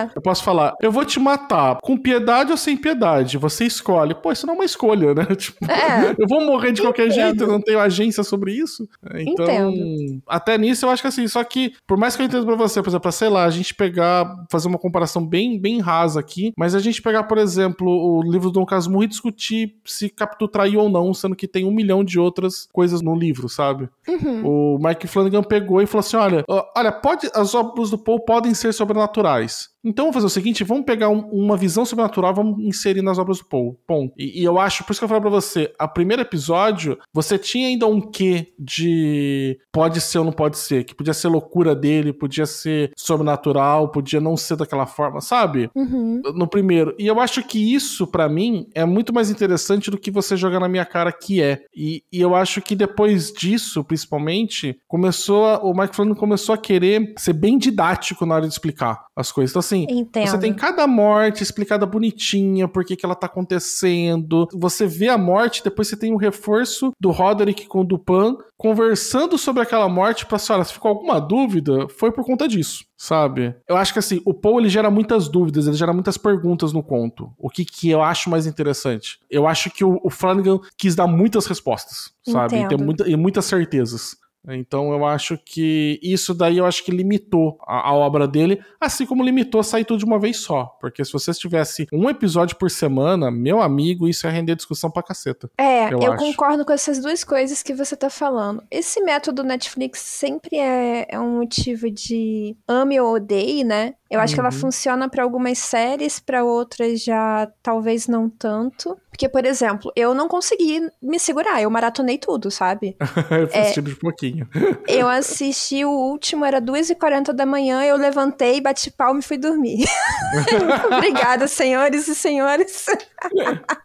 Olha, eu posso falar, eu vou te matar com piedade ou sem piedade? Você escolhe. Pô, isso não é uma escolha, né? Tipo, É. eu vou morrer de qualquer Entendo. jeito, eu não tenho agência sobre isso. Então, Entendo. até nisso eu acho que assim, só que, por mais que eu entenda pra você, por exemplo, sei lá, a gente pegar, fazer uma comparação bem, bem rasa aqui, mas a gente pegar, por exemplo, o livro do Dom Casmurro e discutir se Capitu traiu ou não, sendo que tem um milhão de outras coisas no livro, sabe? Uhum. O Mike Flanagan pegou e falou assim: olha, olha, pode, as obras do Poe podem ser sobrenaturais. Então vamos fazer o seguinte: vamos pegar um- uma visão sobrenatural, vamos inserir nas obras do Poe. Ponto. E, e eu acho, por isso que eu falei pra você, a primeiro episódio, você tinha ainda um quê de pode ser ou não pode ser, que podia ser loucura dele, podia ser sobrenatural, podia não ser daquela forma, sabe? Uhum. no primeiro. E eu acho que isso, pra mim, é muito mais interessante do que você jogar na minha cara que é. E, e eu acho que depois disso, principalmente, começou a- o Mike Flanagan começou a querer ser bem didático na hora de explicar as coisas. Então, assim, Entendo. você tem cada morte explicada bonitinha, por que que ela tá acontecendo. Você vê a morte, depois você tem o reforço do Roderick com o Dupan conversando sobre aquela morte pra senhora, se ficou alguma dúvida, foi por conta disso, sabe? Eu acho que assim, o Poe ele gera muitas dúvidas, ele gera muitas perguntas no conto. O que que eu acho mais interessante? Eu acho que o, o Flanagan quis dar muitas respostas, sabe? E, ter muita, e muitas certezas. Então eu acho que isso daí eu acho que limitou a, a obra dele, assim como limitou sair tudo de uma vez só. Porque se você tivesse um episódio por semana, meu amigo, isso ia render discussão pra caceta. É, eu eu, concordo com essas duas coisas que você tá falando. Esse método Netflix sempre é, é um motivo de ame ou odeie, né? Eu acho que ela Uhum. funciona pra algumas séries, pra outras já talvez não tanto. Porque, por exemplo, eu não consegui me segurar, eu maratonei tudo, sabe? eu É. fiz tiro de pouquinho. Eu assisti o último, era 2h40 da manhã, eu levantei, bati palma e fui dormir. Obrigada, senhores e senhoras.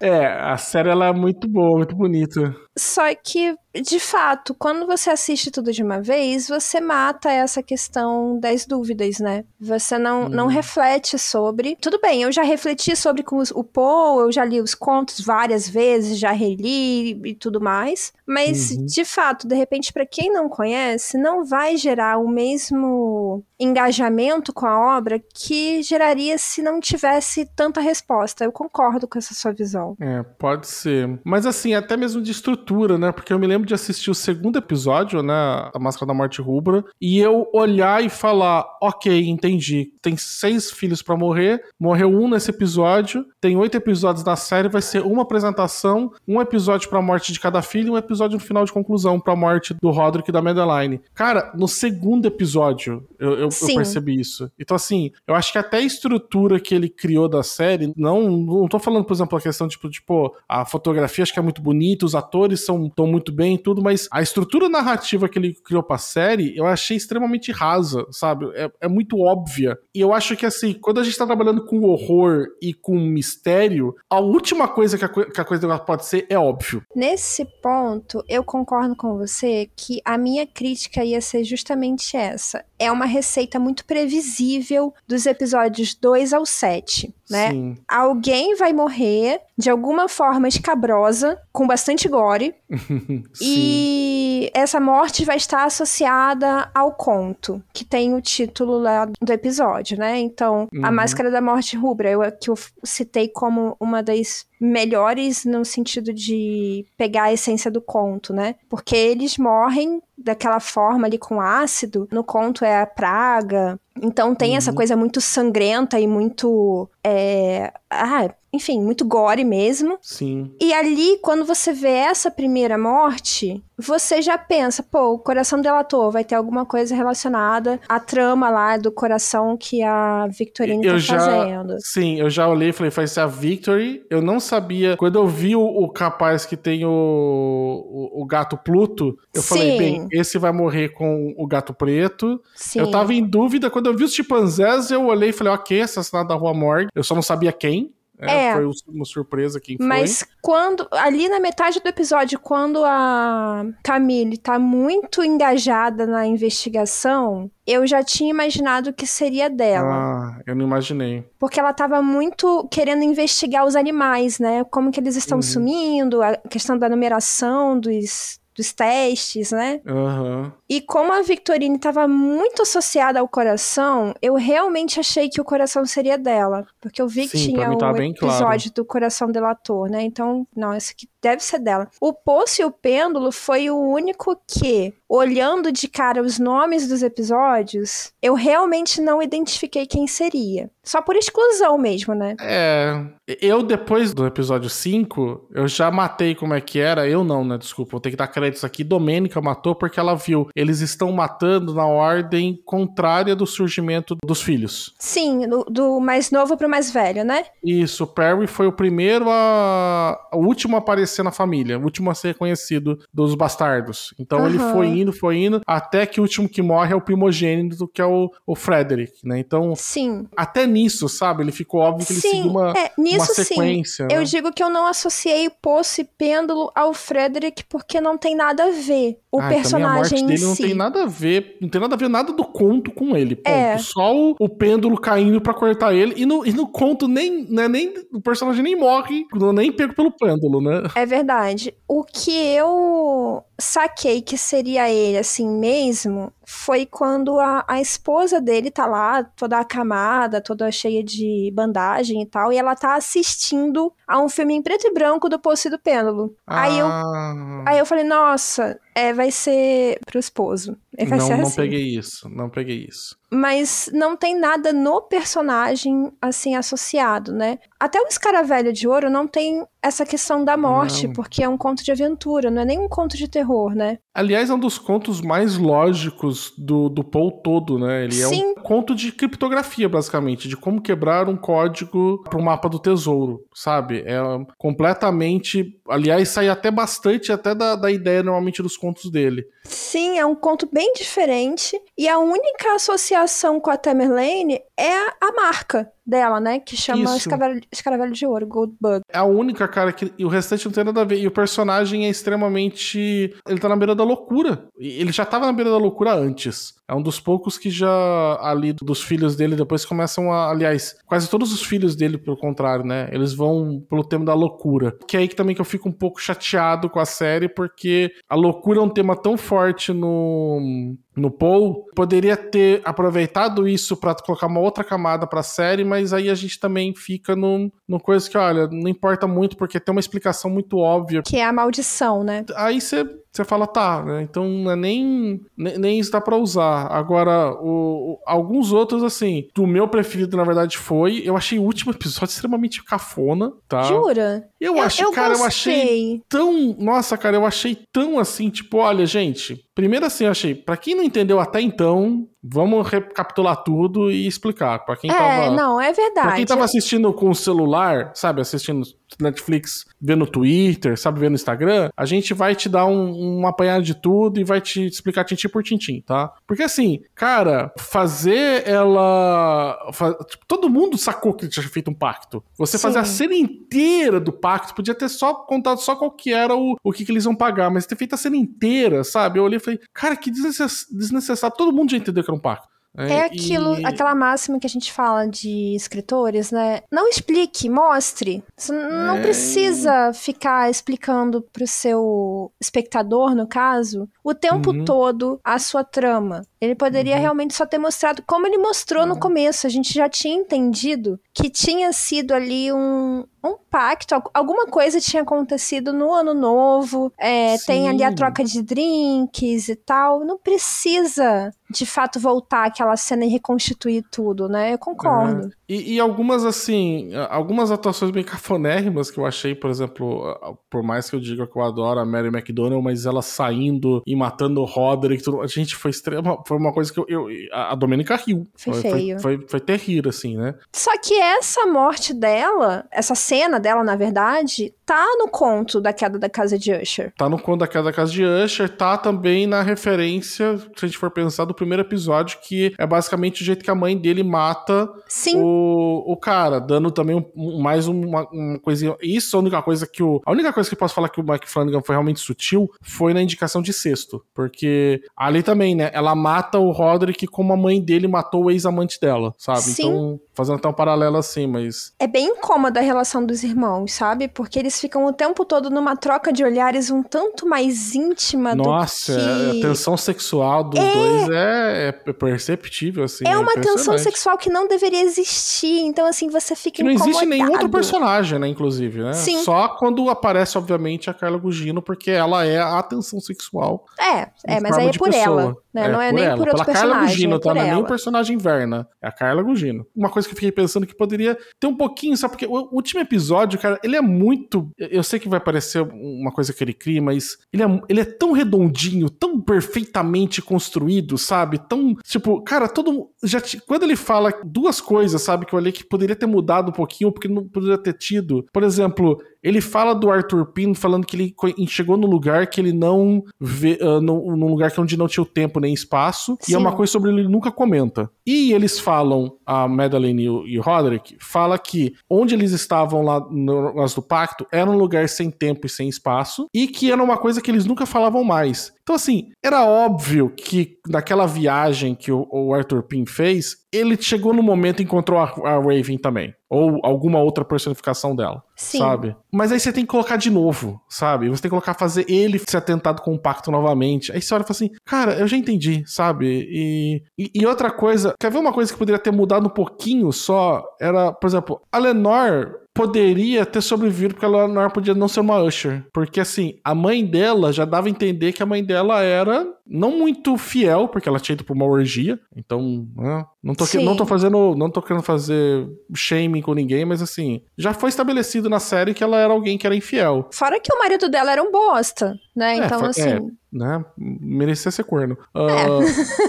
É, a série ela é muito boa, muito bonita. Só que, de fato, quando você assiste tudo de uma vez, você mata essa questão das dúvidas, né? Você não, não reflete sobre. Tudo bem, eu já refleti sobre com os- o Poe, eu já li os contos várias vezes, já reli e tudo mais. Mas, Uhum. de fato, de repente, para quem não conhece, não vai gerar o mesmo engajamento com a obra que geraria se não tivesse tanta resposta. Eu concordo com essa sua visão. É, pode ser. Mas assim, até mesmo de estrutura, né? Porque eu me lembro de assistir o segundo episódio, né? A Máscara da Morte Rubra, e eu olhar e falar: ok, entendi. Tem seis filhos pra morrer, morreu um nesse episódio, tem oito episódios da série, vai ser uma apresentação, um episódio pra morte de cada filho e um episódio no final de conclusão pra morte do Roderick e da Madeline. Cara, no segundo episódio eu, eu- eu percebi isso. Então, assim, eu acho que até a estrutura que ele criou da série, não, não tô falando, por exemplo, a questão, tipo, tipo, a fotografia acho que é muito bonita, os atores são tão muito bem e tudo, mas a estrutura narrativa que ele criou pra série, eu achei extremamente rasa, sabe? É, é muito óbvia. E eu acho que, assim, quando a gente tá trabalhando com horror e com mistério, a última coisa que a, que a coisa pode ser é óbvio. Nesse ponto, eu concordo com você que a minha crítica ia ser justamente essa. É uma receita muito previsível dos episódios 2 ao 7. Né? Sim. Alguém vai morrer de alguma forma escabrosa, com bastante gore, e essa morte vai estar associada ao conto, que tem o título lá do episódio, né? Então, A Uhum. Máscara da Morte Rubra, eu, que eu citei como uma das melhores no sentido de pegar a essência do conto, né? Porque eles morrem daquela forma ali com ácido. No conto é a praga. Então tem essa Uhum. coisa muito sangrenta e muito. é, Ah, enfim, muito gore mesmo. Sim. E ali, quando você vê essa primeira morte, você já pensa, pô, o coração delator vai ter alguma coisa relacionada à trama lá do coração que a Victorine Eu tá já- fazendo. Sim, eu já olhei e falei, vai ser a Victory. Eu não sabia. Quando eu vi o, o capaz que tem o, o, o gato Pluto, eu falei, Sim. bem, esse vai morrer com o gato preto. Sim. Eu tava em dúvida. Quando eu vi os chimpanzés, eu olhei e falei, ok, assassinado da Rua Morgue. Eu só não sabia quem. É, É. Foi uma surpresa quem foi. Mas quando, ali na metade do episódio, quando a Camille tá muito engajada na investigação, eu já tinha imaginado que seria dela. Ah, eu não imaginei. Porque ela tava muito querendo investigar os animais, né? Como que eles estão Uhum. sumindo, a questão da numeração dos, dos testes, né? Aham. E como a Victorine estava muito associada ao coração, eu realmente achei que o coração seria dela. Porque eu vi que Sim, tinha o bem claro. episódio do coração delator, né? Então, não, esse aqui deve ser dela. O Poço e o Pêndulo foi o único que, olhando de cara os nomes dos episódios, eu realmente não identifiquei quem seria. Só por exclusão mesmo, né? É. Eu, depois do episódio 5, eu já matei como é que era. Eu não, né? Desculpa, vou ter que dar créditos aqui. Domênica matou porque ela viu. Eles estão matando na ordem contrária do surgimento dos filhos. Sim, do, do mais novo pro mais velho, né? Isso, o Perry foi o primeiro a. O último a aparecer na família, o último a ser reconhecido dos bastardos. Então ele Aham. foi indo, foi indo, até que o último que morre é o primogênito, que é o, o Frederick, né? Então, Sim. até nisso, sabe? Ele ficou óbvio que ele sim, seguiu uma, é, uma nisso sim. sequência. Eu né? digo que eu não associei o Poço e Pêndulo ao Frederick porque não tem nada a ver. O Ah, também a personagem morte dele não si. tem nada a ver, não tem nada a ver nada do conto com ele, ponto. É. Só o, o pêndulo caindo pra cortar ele e no, e no conto nem, né, nem o personagem nem morre, nem pego pelo pêndulo, né? É verdade. O que eu saquei que seria ele assim mesmo foi quando a, a esposa dele tá lá, toda acamada, toda cheia de bandagem e tal, e ela tá assistindo a um filme em preto e branco do Poço do Pêndulo. Aí eu Ah, Aí eu falei, nossa, nossa, é, vai ser pro esposo. É, vai não, ser não assim. peguei isso, não peguei isso. Mas não tem nada no personagem, assim, associado, né? Até o Escaravelho de Ouro não tem essa questão da morte, Não. porque é um conto de aventura, não é nem um conto de terror, né? Aliás, é um dos contos mais lógicos do, do Paul todo, né? Ele é Sim. um conto de criptografia, basicamente, de como quebrar um código para o mapa do tesouro, sabe? É completamente. Aliás, sai até bastante até da, da ideia normalmente dos contos dele. Sim, é um conto bem diferente. E a única associação com a Tamerlane é a marca dela, né? Que chama. Escaravelho, Escaravelho de Ouro, Gold Bug. É a única, cara, que e o restante não tem nada a ver. E o personagem é extremamente. Ele tá na beira da loucura. Ele já tava na beira da loucura antes. É um dos poucos que já, ali, dos filhos dele, depois começam a. Aliás, quase todos os filhos dele, pelo contrário, né? Eles vão pelo tema da loucura. Que é aí que também que eu fico um pouco chateado com a série, porque a loucura é um tema tão forte no. No Paul, poderia ter aproveitado isso pra colocar uma outra camada pra série, mas aí a gente também fica no, no coisa que, olha, não importa muito porque tem uma explicação muito óbvia. Que é a maldição, né? Aí você você fala, tá, né? Então não é nem, nem, nem isso dá pra usar. Agora, o, o- alguns outros, assim, o meu preferido, na verdade, foi. Eu achei o último episódio extremamente cafona, tá? Jura? Eu, acho, cara, eu achei gostei. tão. Nossa, cara, eu achei tão assim, tipo, olha, gente. Primeiro assim, eu achei, pra quem não entendeu até então, vamos recapitular tudo e explicar. Pra quem É, tava. não, é verdade. Pra quem tava assistindo com o celular, sabe, assistindo Netflix, vendo Twitter, sabe, vendo Instagram, a gente vai te dar um, um apanhado de tudo e vai te explicar tintim por tintim, tá? Porque assim, cara, fazer ela. fa- tipo, todo mundo sacou que tinha feito um pacto. Você Sim. fazer a cena inteira do pacto, podia ter só contado só qual que era o, o que, que eles iam pagar, mas ter feito a cena inteira, sabe? Eu olhei e falei, cara, que desnecess- desnecessário. Todo mundo já entendeu que um pacto. É, é aquilo, e... aquela máxima que a gente fala de escritores, né? Não explique, mostre. Você não é... precisa ficar explicando pro seu espectador, no caso, o tempo uhum. todo a sua trama. Ele poderia uhum. realmente só ter mostrado como ele mostrou uhum. no começo. A gente já tinha entendido que tinha sido ali um, um pacto, alguma coisa tinha acontecido no ano novo, é, tem ali a troca de drinks e tal. Não precisa, de fato, voltar aquela cena e reconstituir tudo, né? Eu concordo. É. E, e, algumas, assim, algumas atuações bem cafonérrimas que eu achei, por exemplo, por mais que eu diga que eu adoro a Mary McDonnell, mas ela saindo e matando o Roderick, tudo, a gente foi extrema, foi uma coisa que eu, eu a Domenica riu. Foi, foi feio. Foi, foi, foi terrível, assim, né? Só que essa morte dela, essa cena dela, na verdade, tá no conto da queda da casa de Usher. Tá no conto da queda da casa de Usher, tá também na referência, se a gente for pensar, do primeiro episódio, que é basicamente o jeito que a mãe dele mata Sim. O, o cara, dando também um, mais uma, uma coisinha. Isso é a única coisa que o. A única coisa que eu posso falar que o Mike Flanagan foi realmente sutil foi na indicação de sexto. Porque ali também, né? Ela mata o Roderick como a mãe dele matou o ex-amante dela, sabe? Sim. Então fazendo até um paralelo assim, mas. É bem incômoda a relação dos irmãos, sabe? Porque eles ficam o tempo todo numa troca de olhares um tanto mais íntima Nossa, do que. Nossa, a tensão sexual dos é... dois é, é, perceptível, assim. É uma tensão sexual que não deveria existir. Então, assim, você fica que não existe nenhum outro personagem, né, inclusive, né? Sim. Só quando aparece, obviamente, a Carla Gugino, porque ela é a tensão sexual. É, é, mas aí é por pessoa. ela. Né? É, não é nem ela. por outro Pela personagem. Carla Gugino, é tá? Não é nem o personagem Verna. É a Carla Gugino. Uma coisa que eu fiquei pensando que poderia ter um pouquinho, sabe? Porque o último episódio, cara, ele é muito. Eu sei que vai parecer uma coisa que ele cria, mas ele é, ele é tão redondinho, tão perfeitamente construído, sabe? Tão. Tipo, cara, todo. Já, quando ele fala duas coisas, sabe? Que eu olhei que poderia ter mudado um pouquinho, porque não poderia ter tido. Por exemplo, ele fala do Arthur Pino falando que ele chegou num lugar que ele não vê, uh, num, num lugar que onde não tinha o tempo nem espaço, Sim. e é uma coisa sobre ele nunca comenta. E eles falam, a Madeline e o, e o Roderick, fala que onde eles estavam lá no negócio do pacto era um lugar sem tempo e sem espaço, e que era uma coisa que eles nunca falavam mais. Então, assim, era óbvio que naquela viagem que o, o Arthur Pym fez, ele chegou no momento e encontrou a, a, Raven também. Ou alguma outra personificação dela. Sim. Sabe? Mas aí você tem que colocar de novo, sabe? Você tem que colocar, fazer ele ser atentado com o pacto novamente. Aí você olha e fala assim, cara, eu já entendi, sabe? E, e, e, outra coisa, quer ver uma coisa que poderia ter mudado um pouquinho só? Era, por exemplo, a Lenore poderia ter sobrevivido porque ela não podia não ser uma Usher. Porque assim, a mãe dela já dava a entender que a mãe dela era não muito fiel, porque ela tinha ido pra uma orgia. Então, né? não, tô, não tô fazendo. Não tô querendo fazer shaming com ninguém, mas assim, já foi estabelecido na série que ela era alguém que era infiel. Fora que o marido dela era um bosta, né? É, então, foi, assim. É, né? Merecia ser corno. Uh,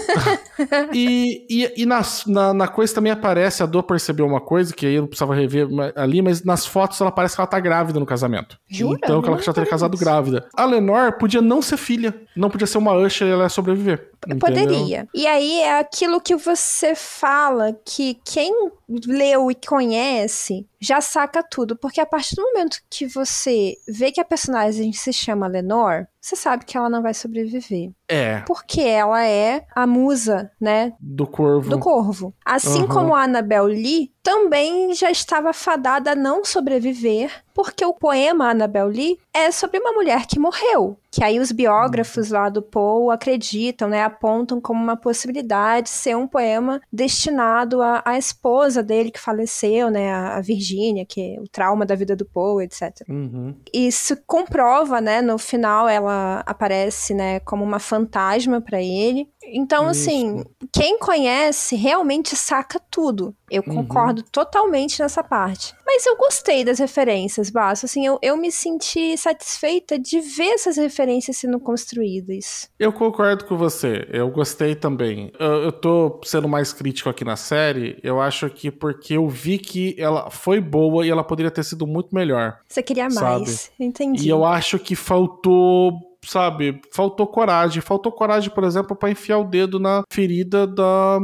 e e, e nas, na, na, coisa também aparece, a dor percebeu uma coisa, que aí eu não precisava rever ali, mas nas fotos ela parece que ela tá grávida no casamento. Jura? Então que ela já teria casado grávida. A Lenore podia não ser filha, não podia ser uma Usher e ela ia sobreviver. Poderia. E aí é aquilo que você fala que quem leu e conhece já saca tudo, porque a partir do momento que você vê que a personagem se chama Lenore, você sabe que ela não vai sobreviver. É. Porque ela é a musa, né? Do corvo. Do corvo. Assim uhum. como a Annabel Lee também já estava fadada a não sobreviver, porque o poema Annabel Lee é sobre uma mulher que morreu. Que aí os biógrafos lá do Poe acreditam, né? Apontam como uma possibilidade ser um poema destinado à, esposa dele que faleceu, né? A, a Virgínia, que é o trauma da vida do Poe, etc. Uhum. Isso comprova, né? No final ela aparece, né? Como uma fantasma para ele. Então, Isso. assim, quem conhece realmente saca tudo. Eu uhum. Concordo totalmente nessa parte. Mas eu gostei das referências, Basso. Assim, eu, eu me senti satisfeita de ver essas referências sendo construídas. Eu concordo com você. Eu gostei também. Eu, eu tô sendo mais crítico aqui na série. Eu acho que porque eu vi que ela foi boa e ela poderia ter sido muito melhor. Você queria mais. Sabe? Entendi. E eu acho que faltou sabe, faltou coragem. Faltou coragem, por exemplo, para enfiar o dedo na ferida da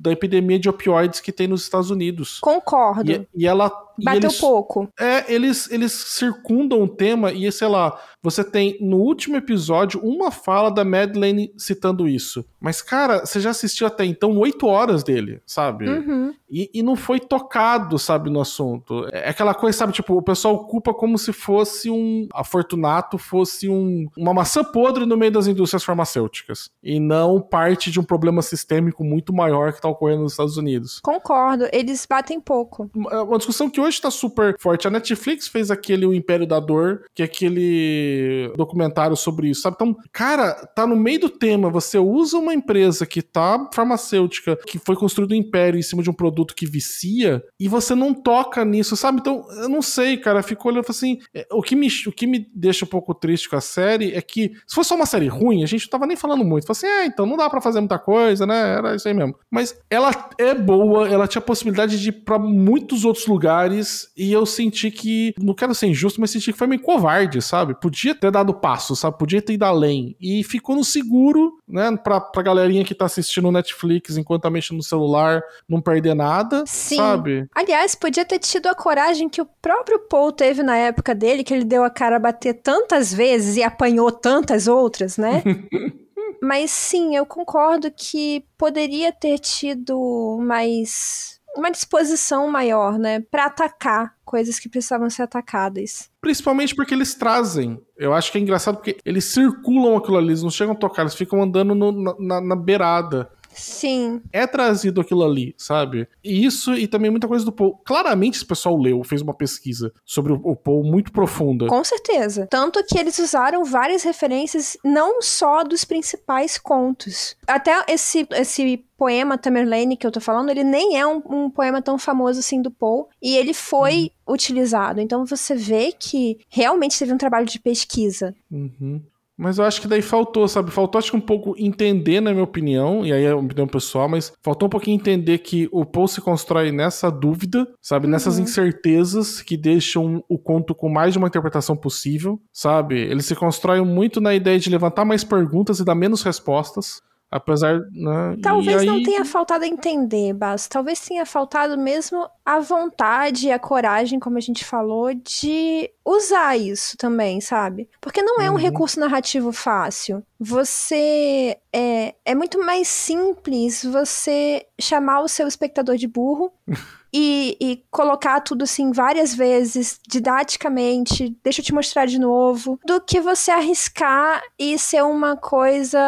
da epidemia de opioides que tem nos Estados Unidos. Concordo. E, e ela. Bateu eles- pouco. É, eles, eles circundam o tema e, sei lá, você tem no último episódio uma fala da Madeleine citando isso. Mas, cara, você já assistiu até então oito horas dele, sabe? Uhum. E, e não foi tocado, sabe, no assunto. É aquela coisa, sabe, tipo, o pessoal ocupa como se fosse um. A Fortunato fosse um, uma maçã podre no meio das indústrias farmacêuticas. E não parte de um problema sistêmico muito maior que tá ocorrendo nos Estados Unidos. Concordo. Eles batem pouco. Uma uma discussão que hoje tá super forte. A Netflix fez aquele O Império da Dor, que é aquele documentário sobre isso, sabe? Então, cara, tá no meio do tema. Você usa uma empresa que tá farmacêutica, que foi construído um império em cima de um produto que vicia, e você não toca nisso, sabe? Então, eu não sei, cara. Fico olhando assim. é, O que, me, o que me deixa um pouco triste com a série é que, se fosse só uma série ruim, a gente não tava nem falando muito. Fala assim, é, então não dá pra fazer muita coisa, né? Era isso aí mesmo. Mas ela é boa, ela tinha possibilidade de ir pra muitos outros lugares, e eu senti que, não quero ser injusto, mas senti que foi meio covarde, sabe? Podia ter dado passo, sabe? Podia ter ido além. E ficou no seguro, né? Pra, pra galerinha que tá assistindo o Netflix enquanto tá mexendo no celular, não perder nada, Sim. sabe? Aliás, podia ter tido a coragem que o próprio Paul teve na época dele, que ele deu a cara a bater tantas vezes e apanhou tantas outras, né? Mas sim, eu concordo que poderia ter tido mais. Uma disposição maior, né? Pra atacar coisas que precisavam ser atacadas. Principalmente porque eles trazem. Eu acho que é engraçado porque eles circulam aquilo ali, eles não chegam a tocar, eles ficam andando no- na- na beirada. Sim, é trazido aquilo ali, sabe? E isso e também muita coisa do Paul. Claramente esse pessoal leu, fez uma pesquisa sobre o, o Paul muito profunda. com certeza. Tanto que eles usaram várias referências, não só dos principais contos. Até esse, esse poema Tamerlane que eu tô falando, ele nem é um, um poema tão famoso assim do Paul. E ele foi utilizado. Então você vê que realmente teve um trabalho de pesquisa. Uhum. Mas eu acho que daí faltou, sabe? Faltou, acho que um pouco entender, na minha opinião, e aí é uma opinião pessoal, mas faltou um pouquinho entender que o Paul se constrói nessa dúvida, sabe? Nessas Uhum. incertezas que deixam o conto com mais de uma interpretação possível, sabe? Ele se constrói muito na ideia de levantar mais perguntas e dar menos respostas. Apesar. Né? Talvez não aí- tenha faltado entender, Bas. Talvez tenha faltado mesmo a vontade e a coragem, como a gente falou, de usar isso também, sabe? Porque não é um Uhum. recurso narrativo fácil. Você. É, é muito mais simples você chamar o seu espectador de burro. E, e colocar tudo assim várias vezes, didaticamente, deixa eu te mostrar de novo, do que você arriscar e ser uma coisa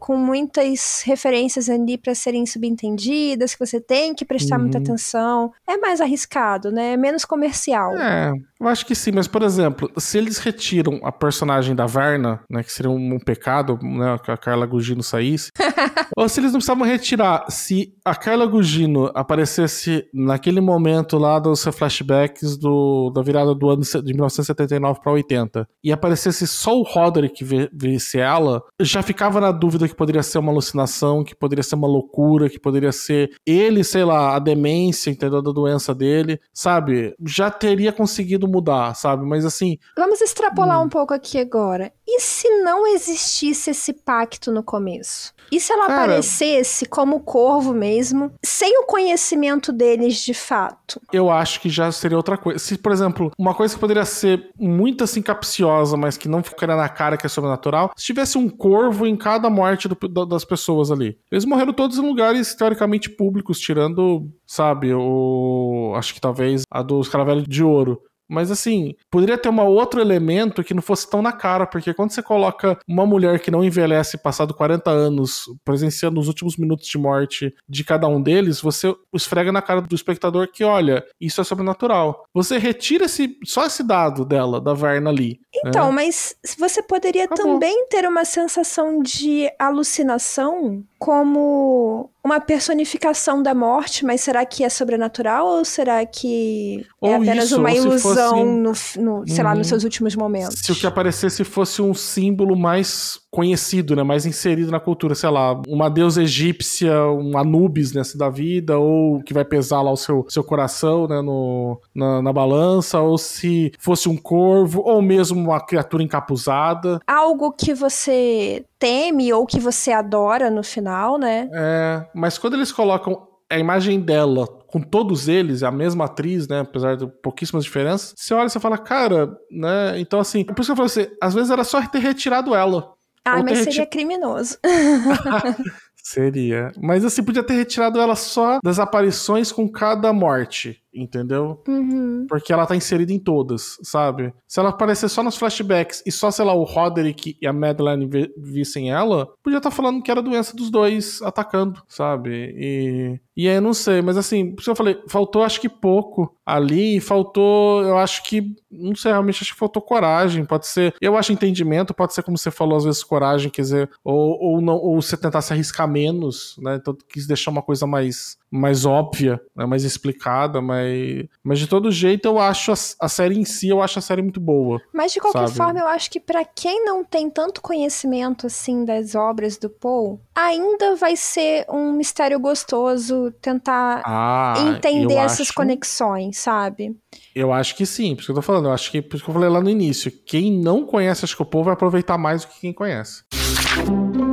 com muitas referências ali para serem subentendidas, que você tem que prestar muita Uhum. atenção. É mais arriscado, né? É menos comercial. É, eu acho que sim, mas por exemplo, se eles retiram a personagem da Varna, né, que seria um, um pecado, né, que a Carla Gugino saísse, ou se eles não precisavam retirar, se a Carla Gugino aparecesse naquele momento lá dos flashbacks do, da virada do ano de 1979 para 80 e aparecesse só o Roderick visse ela, já ficava na dúvida que poderia ser uma alucinação, que poderia ser uma loucura, que poderia ser ele, sei lá, a demência, entendeu, da doença dele, sabe? Já teria conseguido mudar, sabe? Mas assim, Vamos extrapolar Hum. um pouco aqui agora. E se não existisse esse pacto no começo? E se ela Cara- aparecesse como corvo mesmo, sem o conhecimento deles de fato? eu acho que já seria outra coisa. Se, por exemplo, uma coisa que poderia ser muito assim capciosa, mas que não ficaria na cara que é sobrenatural, se tivesse um corvo em cada morte do- da- das pessoas ali. Eles morreram todos em lugares teoricamente públicos, tirando, sabe, o. Acho que talvez a dos Caravelhos de Ouro. Mas assim, poderia ter um outro elemento que não fosse tão na cara, porque quando você coloca uma mulher que não envelhece passado 40 anos, presenciando os últimos minutos de morte de cada um deles, você esfrega na cara do espectador que, olha, isso é sobrenatural. Você retira esse, só esse dado dela, da Verna ali. Então, né? mas você poderia Acabou. também ter uma sensação de alucinação como uma personificação da morte, mas será que é sobrenatural ou será que é Ou apenas isso, uma ilusão fosse- no, no, sei lá, nos seus últimos momentos? Se o que aparecesse fosse um símbolo mais conhecido, né, mais inserido na cultura, sei lá, uma deusa egípcia, um Anubis nessa da vida, ou que vai pesar lá o seu, seu coração, né, no, na, na balança, ou se fosse um corvo, ou mesmo uma criatura encapuzada. Algo que você teme ou que você adora no final, né? É, mas quando eles colocam a imagem dela com todos eles, a mesma atriz, né? Apesar de pouquíssimas diferenças. Você olha e você fala, cara, né? Então, assim, por isso que eu falei assim, às vezes era só ter retirado ela. Ah, mas seria criminoso. Seria. Mas assim, podia ter retirado ela só das aparições com cada morte entendeu? Uhum. Porque ela tá inserida em todas, sabe? Se ela aparecer só nos flashbacks e só, sei lá, o Roderick e a Madeline vissem ela, podia estar tá falando que era doença dos dois atacando, sabe? E, e aí eu não sei, mas assim, por isso eu falei, faltou acho que pouco ali, faltou, eu acho que, não sei, realmente acho que faltou coragem, pode ser, eu acho entendimento, pode ser como você falou, às vezes coragem, quer dizer, ou, ou, não, ou você tentar se arriscar menos, né? Então quis deixar uma coisa mais mais óbvia, né, mais explicada, mas, mas de todo jeito eu acho a, a, série em si, eu acho a série muito boa. Mas de qualquer sabe? forma, eu acho que para quem não tem tanto conhecimento assim das obras do Paul, ainda vai ser um mistério gostoso tentar ah, entender essas acho... conexões, sabe? Eu acho que sim, por isso que eu tô falando. Eu acho que, por isso que eu falei lá no início, quem não conhece, acho que o povo vai aproveitar mais do que quem conhece. Ei,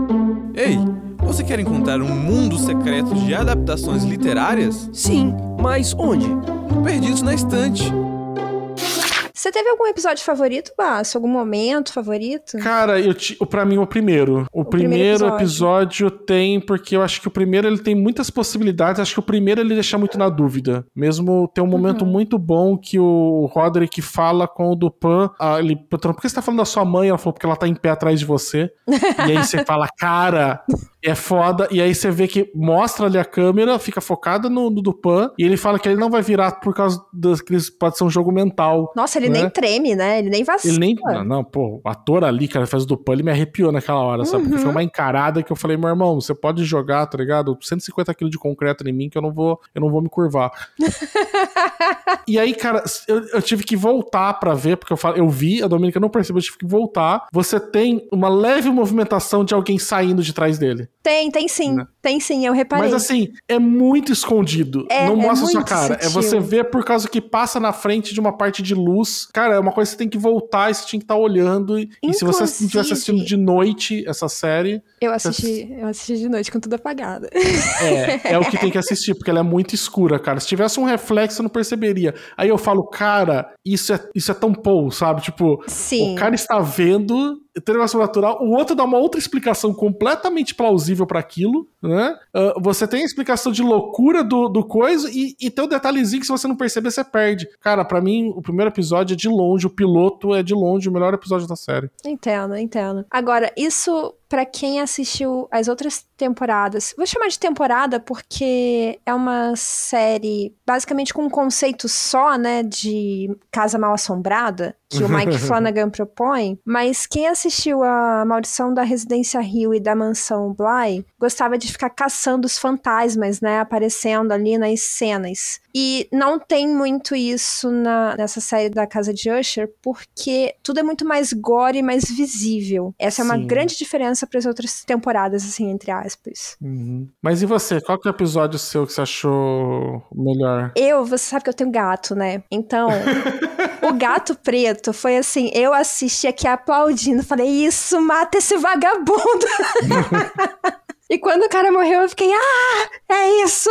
você quer encontrar um mundo secreto de adaptações literárias? Sim, mas onde? Perdidos na estante. Você teve algum episódio favorito, Basso? Algum momento favorito? Cara, eu te, pra mim, o primeiro. O, o primeiro, primeiro episódio. episódio. tem, porque eu acho que o primeiro ele tem muitas possibilidades. Acho que o primeiro ele deixa muito na dúvida. Mesmo tem um momento uhum. muito bom que o Roderick fala com o Dupan. Ah, ele perguntou, por que você tá falando da sua mãe? Ela falou, porque ela tá em pé atrás de você. e aí você fala, cara, é foda. E aí você vê que mostra ali a câmera, fica focada no, no Dupan, e ele fala que ele não vai virar por causa das que pode ser um jogo mental. Nossa, ele né? nem treme, né? Ele nem vacila. Ele nem. Não, não, pô, o ator ali, cara, faz o Dupan, ele me arrepiou naquela hora, sabe? Porque foi uhum. uma encarada que eu falei, meu irmão, você pode jogar, tá ligado? 150 quilos de concreto em mim que eu não vou, eu não vou me curvar. e aí, cara, eu, eu, tive que voltar para ver, porque eu, eu vi, a Dominica não percebeu, eu tive que voltar. Você tem uma leve movimentação de alguém saindo de trás dele. Tem, tem sim. Né? Tem sim, eu reparei. Mas assim, é muito escondido. É, não é mostra é sua cara. Sutil. É você ver por causa que passa na frente de uma parte de luz. Cara, é uma coisa que você tem que voltar e você tinha que estar tá olhando. E se você estivesse assistindo de noite essa série. Eu assisti, você... eu assisti de noite com tudo apagado. É, é o que tem que assistir, porque ela é muito escura, cara. Se tivesse um reflexo, eu não perceberia. Aí eu falo, cara, isso é, isso é tão Paul, sabe? Tipo, Sim. o cara está vendo ter negócio natural, o outro dá uma outra explicação completamente plausível para aquilo, né? Uh, você tem a explicação de loucura do, do coisa e, e tem um detalhezinho que se você não perceber, você perde. Cara, para mim, o primeiro episódio é de longe, o piloto é de longe o melhor episódio da série. Entendo, entendo. Agora, isso para quem assistiu as outras temporadas. Vou chamar de temporada porque é uma série basicamente com um conceito só, né, de casa mal assombrada que o Mike Flanagan propõe, mas quem assistiu a Maldição da Residência Rio e da Mansão Bly gostava de ficar caçando os fantasmas, né, aparecendo ali nas cenas. E não tem muito isso na, nessa série da Casa de Usher, porque tudo é muito mais gore e mais visível. Essa Sim. é uma grande diferença para as outras temporadas, assim, entre aspas. Uhum. Mas e você? Qual que é o episódio seu que você achou melhor? Eu, você sabe que eu tenho gato, né? Então, o gato preto foi assim, eu assisti aqui aplaudindo, falei, isso, mata esse vagabundo. e quando o cara morreu, eu fiquei, ah, é isso.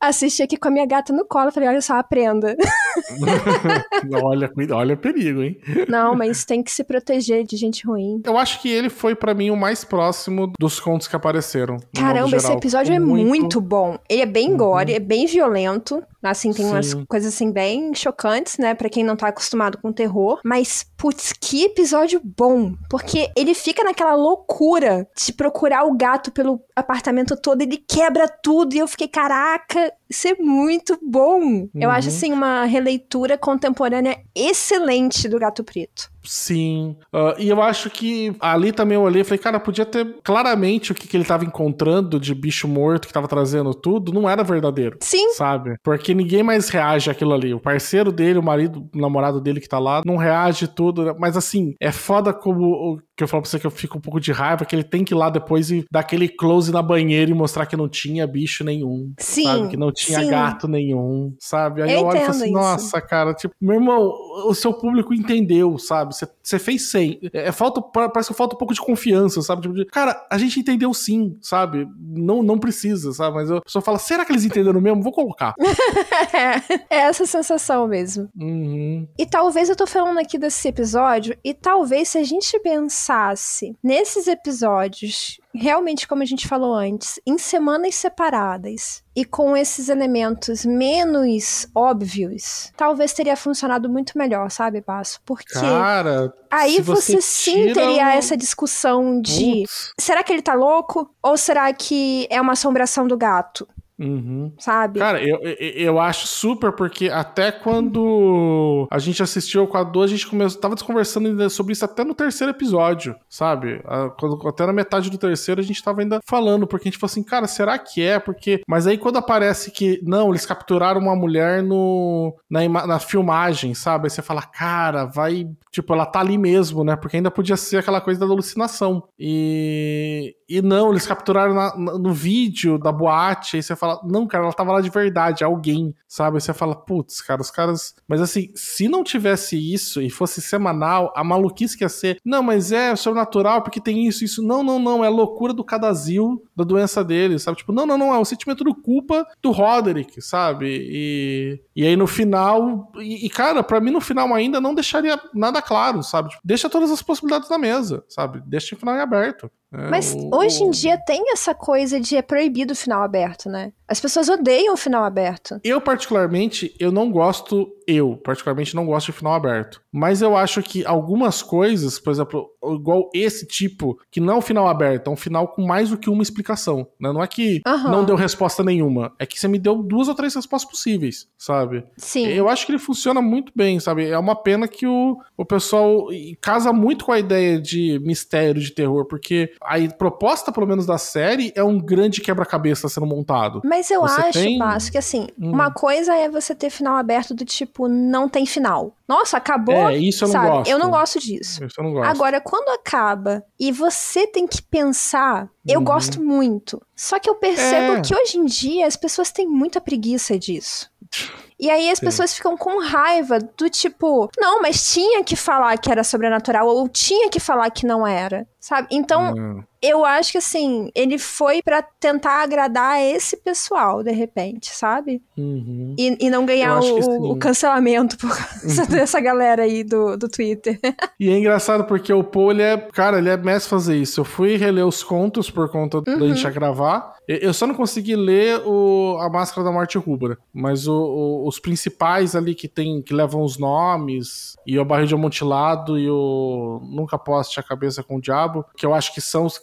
Assisti aqui com a minha gata no colo. Falei, olha só, aprenda. olha, olha perigo, hein? Não, mas tem que se proteger de gente ruim. Eu acho que ele foi para mim o mais próximo dos contos que apareceram. Caramba, esse episódio é muito... muito... bom. Ele é bem uhum. gore, é bem violento. Assim, tem Sim. umas coisas assim bem chocantes, né? Pra quem não tá acostumado com terror. Mas, putz, que episódio bom. Porque ele fica naquela loucura de procurar o gato pelo apartamento todo, ele quebra tudo. E eu fiquei, caraca, é muito bom. Uhum. Eu acho, assim, uma releitura contemporânea excelente do Gato Preto. Sim. Uh, e eu acho que ali também eu olhei e falei, cara, podia ter claramente o que, que ele tava encontrando de bicho morto que tava trazendo tudo, não era verdadeiro. Sim. Sabe? Porque ninguém mais reage àquilo ali. O parceiro dele, o marido, o namorado dele que tá lá, não reage tudo. Mas assim, é foda como que eu falo pra você que eu fico um pouco de raiva, que ele tem que ir lá depois e dar aquele close na banheira e mostrar que não tinha bicho nenhum. Sim. Sabe? Que não tinha sim. gato nenhum, sabe? Aí Eu eu, olho e falo assim, isso. nossa, cara, tipo, meu irmão, o seu público entendeu, sabe? Você- Você fez sem. É, falta, parece que falta um pouco de confiança, sabe? Tipo, de, cara, a gente entendeu sim, sabe? Não, não precisa, sabe? Mas a pessoa fala, será que eles entenderam mesmo? Vou colocar. é essa sensação mesmo. Uhum. E talvez eu tô falando aqui desse episódio, e talvez se a gente pensasse nesses episódios, realmente como a gente falou antes, em semanas separadas e com esses elementos menos óbvios, talvez teria funcionado muito melhor, sabe, Passo? Porque Cara, aí se você, você sim teria o- essa discussão de será que ele tá louco? Ou será que é uma assombração do gato? Uhum. Sabe? Cara, eu, eu, eu acho super, porque até quando a gente assistiu o quadro 2, a gente começou, tava conversando ainda sobre isso até no terceiro episódio, sabe? A- quando- até na metade do terceiro a gente tava ainda falando, porque a gente falou assim, cara, será que é? Porque. Mas aí quando aparece que, não, eles capturaram uma mulher no, na, ima- na filmagem, sabe? Aí você fala, cara, vai. Tipo, ela tá ali mesmo, né? Porque ainda podia ser aquela coisa da alucinação. E. E não, eles capturaram na- no vídeo da boate. Aí você fala, não, cara, ela tava lá de verdade, alguém, sabe? Aí você fala, putz, cara, os caras. Mas assim, se não tivesse isso e fosse semanal, a maluquice que ia ser, não, mas é sobrenatural porque tem isso, isso. Não, não, não, é loucura do cadazil, da doença dele, sabe? Tipo, não, não, não, é o sentimento do culpa do Roderick, sabe? E, e aí no final. E, e, cara, pra mim no final ainda não deixaria nada claro, sabe? Tipo, deixa todas as possibilidades na mesa, sabe? Deixa o final em aberto. É, Mas o- hoje em dia tem essa coisa de é proibido o final aberto, né? As pessoas odeiam o final aberto. Eu, particularmente, eu não gosto. Eu, particularmente, não gosto de final aberto. Mas eu acho que algumas coisas, por exemplo, igual esse tipo, que não é um final aberto, é um final com mais do que uma explicação. Né? Não é que Aham. não deu resposta nenhuma. É que você me deu duas ou três respostas possíveis, sabe? Sim. Eu acho que ele funciona muito bem, sabe? É uma pena que o, o pessoal casa muito com a ideia de mistério, de terror, porque a proposta, pelo menos, da série é um grande quebra-cabeça sendo montado. Mas eu Você acho, tem- Passo, que assim, Hum. uma coisa é você ter final aberto do tipo, não tem final. Nossa, acabou. É, isso eu não sabe? gosto. Eu não gosto disso. Isso eu não gosto. Agora, quando acaba e você tem que pensar, eu Uhum. gosto muito. Só que eu percebo É. que hoje em dia as pessoas têm muita preguiça disso. E aí as Sim. pessoas ficam com raiva do tipo, não, mas tinha que falar que era sobrenatural ou tinha que falar que não era, sabe? Então, Não. Eu acho que assim, ele foi pra tentar agradar esse pessoal, de repente, sabe? Uhum. E, e não ganhar o. Uhum. o cancelamento por causa dessa galera aí do, do Twitter. E é engraçado porque o Paul, ele é. Cara, ele é mestre fazer isso. Eu fui reler os contos por conta da Uhum. gente ia gravar. Eu só não consegui ler o, a Máscara da Morte Rubra. Mas o- o- os principais ali que tem, que levam os nomes, e o Barril de Amontilado e o Nunca Poste a Cabeça com o Diabo, que eu acho que são os-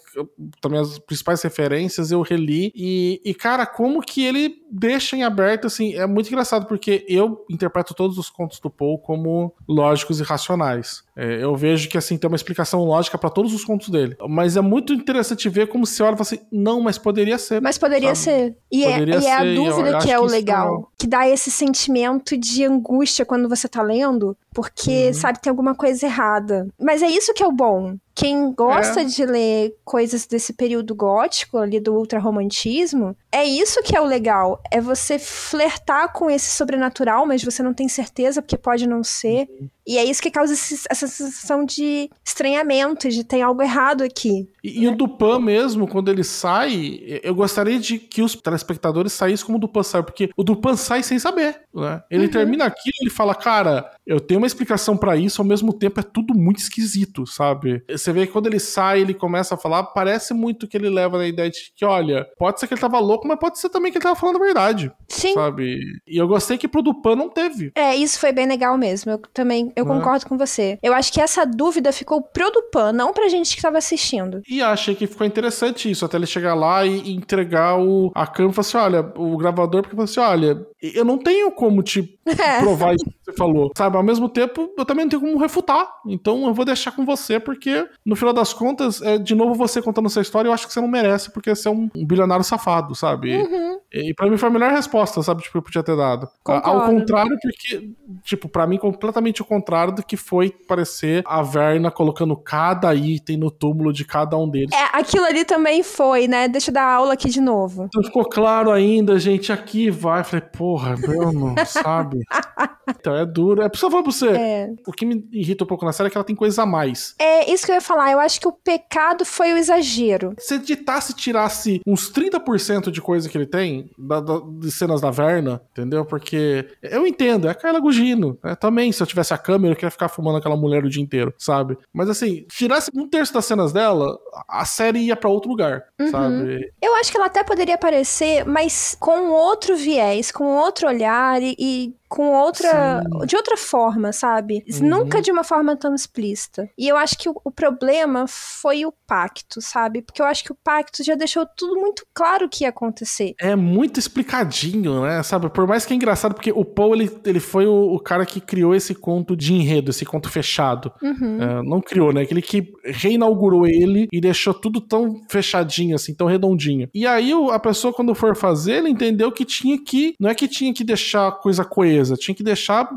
também as principais referências, eu reli. E, e, cara, como que ele deixa em aberto, assim, é muito engraçado, porque eu interpreto todos os contos do Paul como lógicos e racionais. É, eu vejo que, assim, tem uma explicação lógica pra todos os contos dele. Mas é muito interessante ver como se olha e fala assim, não, mas poderia ser. Mas poderia Sabe? ser. E, é- Poderia e é, a ser, e eu dúvida acho que é que o isso é legal. legal. Que dá esse sentimento de angústia quando você tá lendo, porque, Uhum. sabe, tem alguma coisa errada. Mas é isso que é o bom. Quem gosta É. de ler coisas desse período gótico, ali do ultrarromantismo, é isso que é o legal. É você flertar com esse sobrenatural, mas você não tem certeza, porque pode não ser. Uhum. E é isso que causa esse- essa sensação de estranhamento, de tem algo errado aqui. E, e o Dupan mesmo, quando ele sai, eu gostaria de que os telespectadores saíssem como o Dupan sai, porque o Dupan sai sem saber, né? Ele Uhum. termina aquilo e ele fala, cara, eu tenho uma explicação pra isso, ao mesmo tempo é tudo muito esquisito, sabe? Você vê que quando ele sai, ele começa a falar, parece muito que ele leva na ideia de que, olha, pode ser que ele tava louco, mas pode ser também que ele tava falando a verdade, Sim. sabe? E eu gostei que pro Dupan não teve. É, isso foi bem legal mesmo. Eu também, eu Né? concordo com você. Eu acho que essa dúvida ficou pro Dupan, não pra gente que tava assistindo. E achei que ficou interessante isso, até ele chegar lá e e entregar o, a câmera e falar assim: olha, o gravador, porque falou assim: olha, eu não tenho como te É. provar isso que você falou, sabe? Ao mesmo tempo, eu também não tenho como refutar. Então eu vou deixar com você, porque no final das contas, é de novo você contando essa história, eu acho que você não merece, porque você é um, um bilionário safado, sabe? Uhum. E, e pra mim foi a melhor resposta, sabe? Tipo, eu podia ter dado. Concordo. Ao contrário, porque, tipo, pra mim, completamente o contrário do que foi parecer a Verna colocando cada item no túmulo de cada um deles. É, aquilo ali também foi, né? Deixa eu dar aula aqui de novo. Então ficou claro ainda, gente, aqui vai. Falei, porra, Bruno, sabe? Então é duro. É preciso falar pra você. É. O que me irrita um pouco na série é que ela tem coisa a mais. É isso que eu ia falar. Eu acho que o pecado foi o exagero. Se editasse e tirasse uns 30% de coisa que ele tem, da, da- de cenas da Verna, entendeu? Porque eu entendo, é a Carla Gugino. né? Também, se eu tivesse a câmera, eu queria ficar fumando aquela mulher o dia inteiro, sabe? Mas assim, tirasse um terço das cenas dela, a série ia pra outro lugar, sabe? Eu acho que ela até poderia aparecer, mas com outro viés, com outro olhar e, e com outra. de outra forma, sabe? Uhum. Nunca de uma forma tão explícita. E eu acho que o, o problema foi o pacto, sabe? Porque eu acho que o pacto já deixou tudo muito claro o que ia acontecer. É muito explicadinho, né? Sabe? Por mais que é engraçado, porque o Paul, ele, ele foi o, o cara que criou esse conto de enredo, esse conto fechado. Uhum. É, não criou, né? Aquele que reinaugurou ele e deixou tudo tão fechadinho, assim, tão redondinho. E aí a pessoa, quando for fazer, ele entendeu que tinha que. Não é que tinha que deixar a coisa coesa, tinha que deixar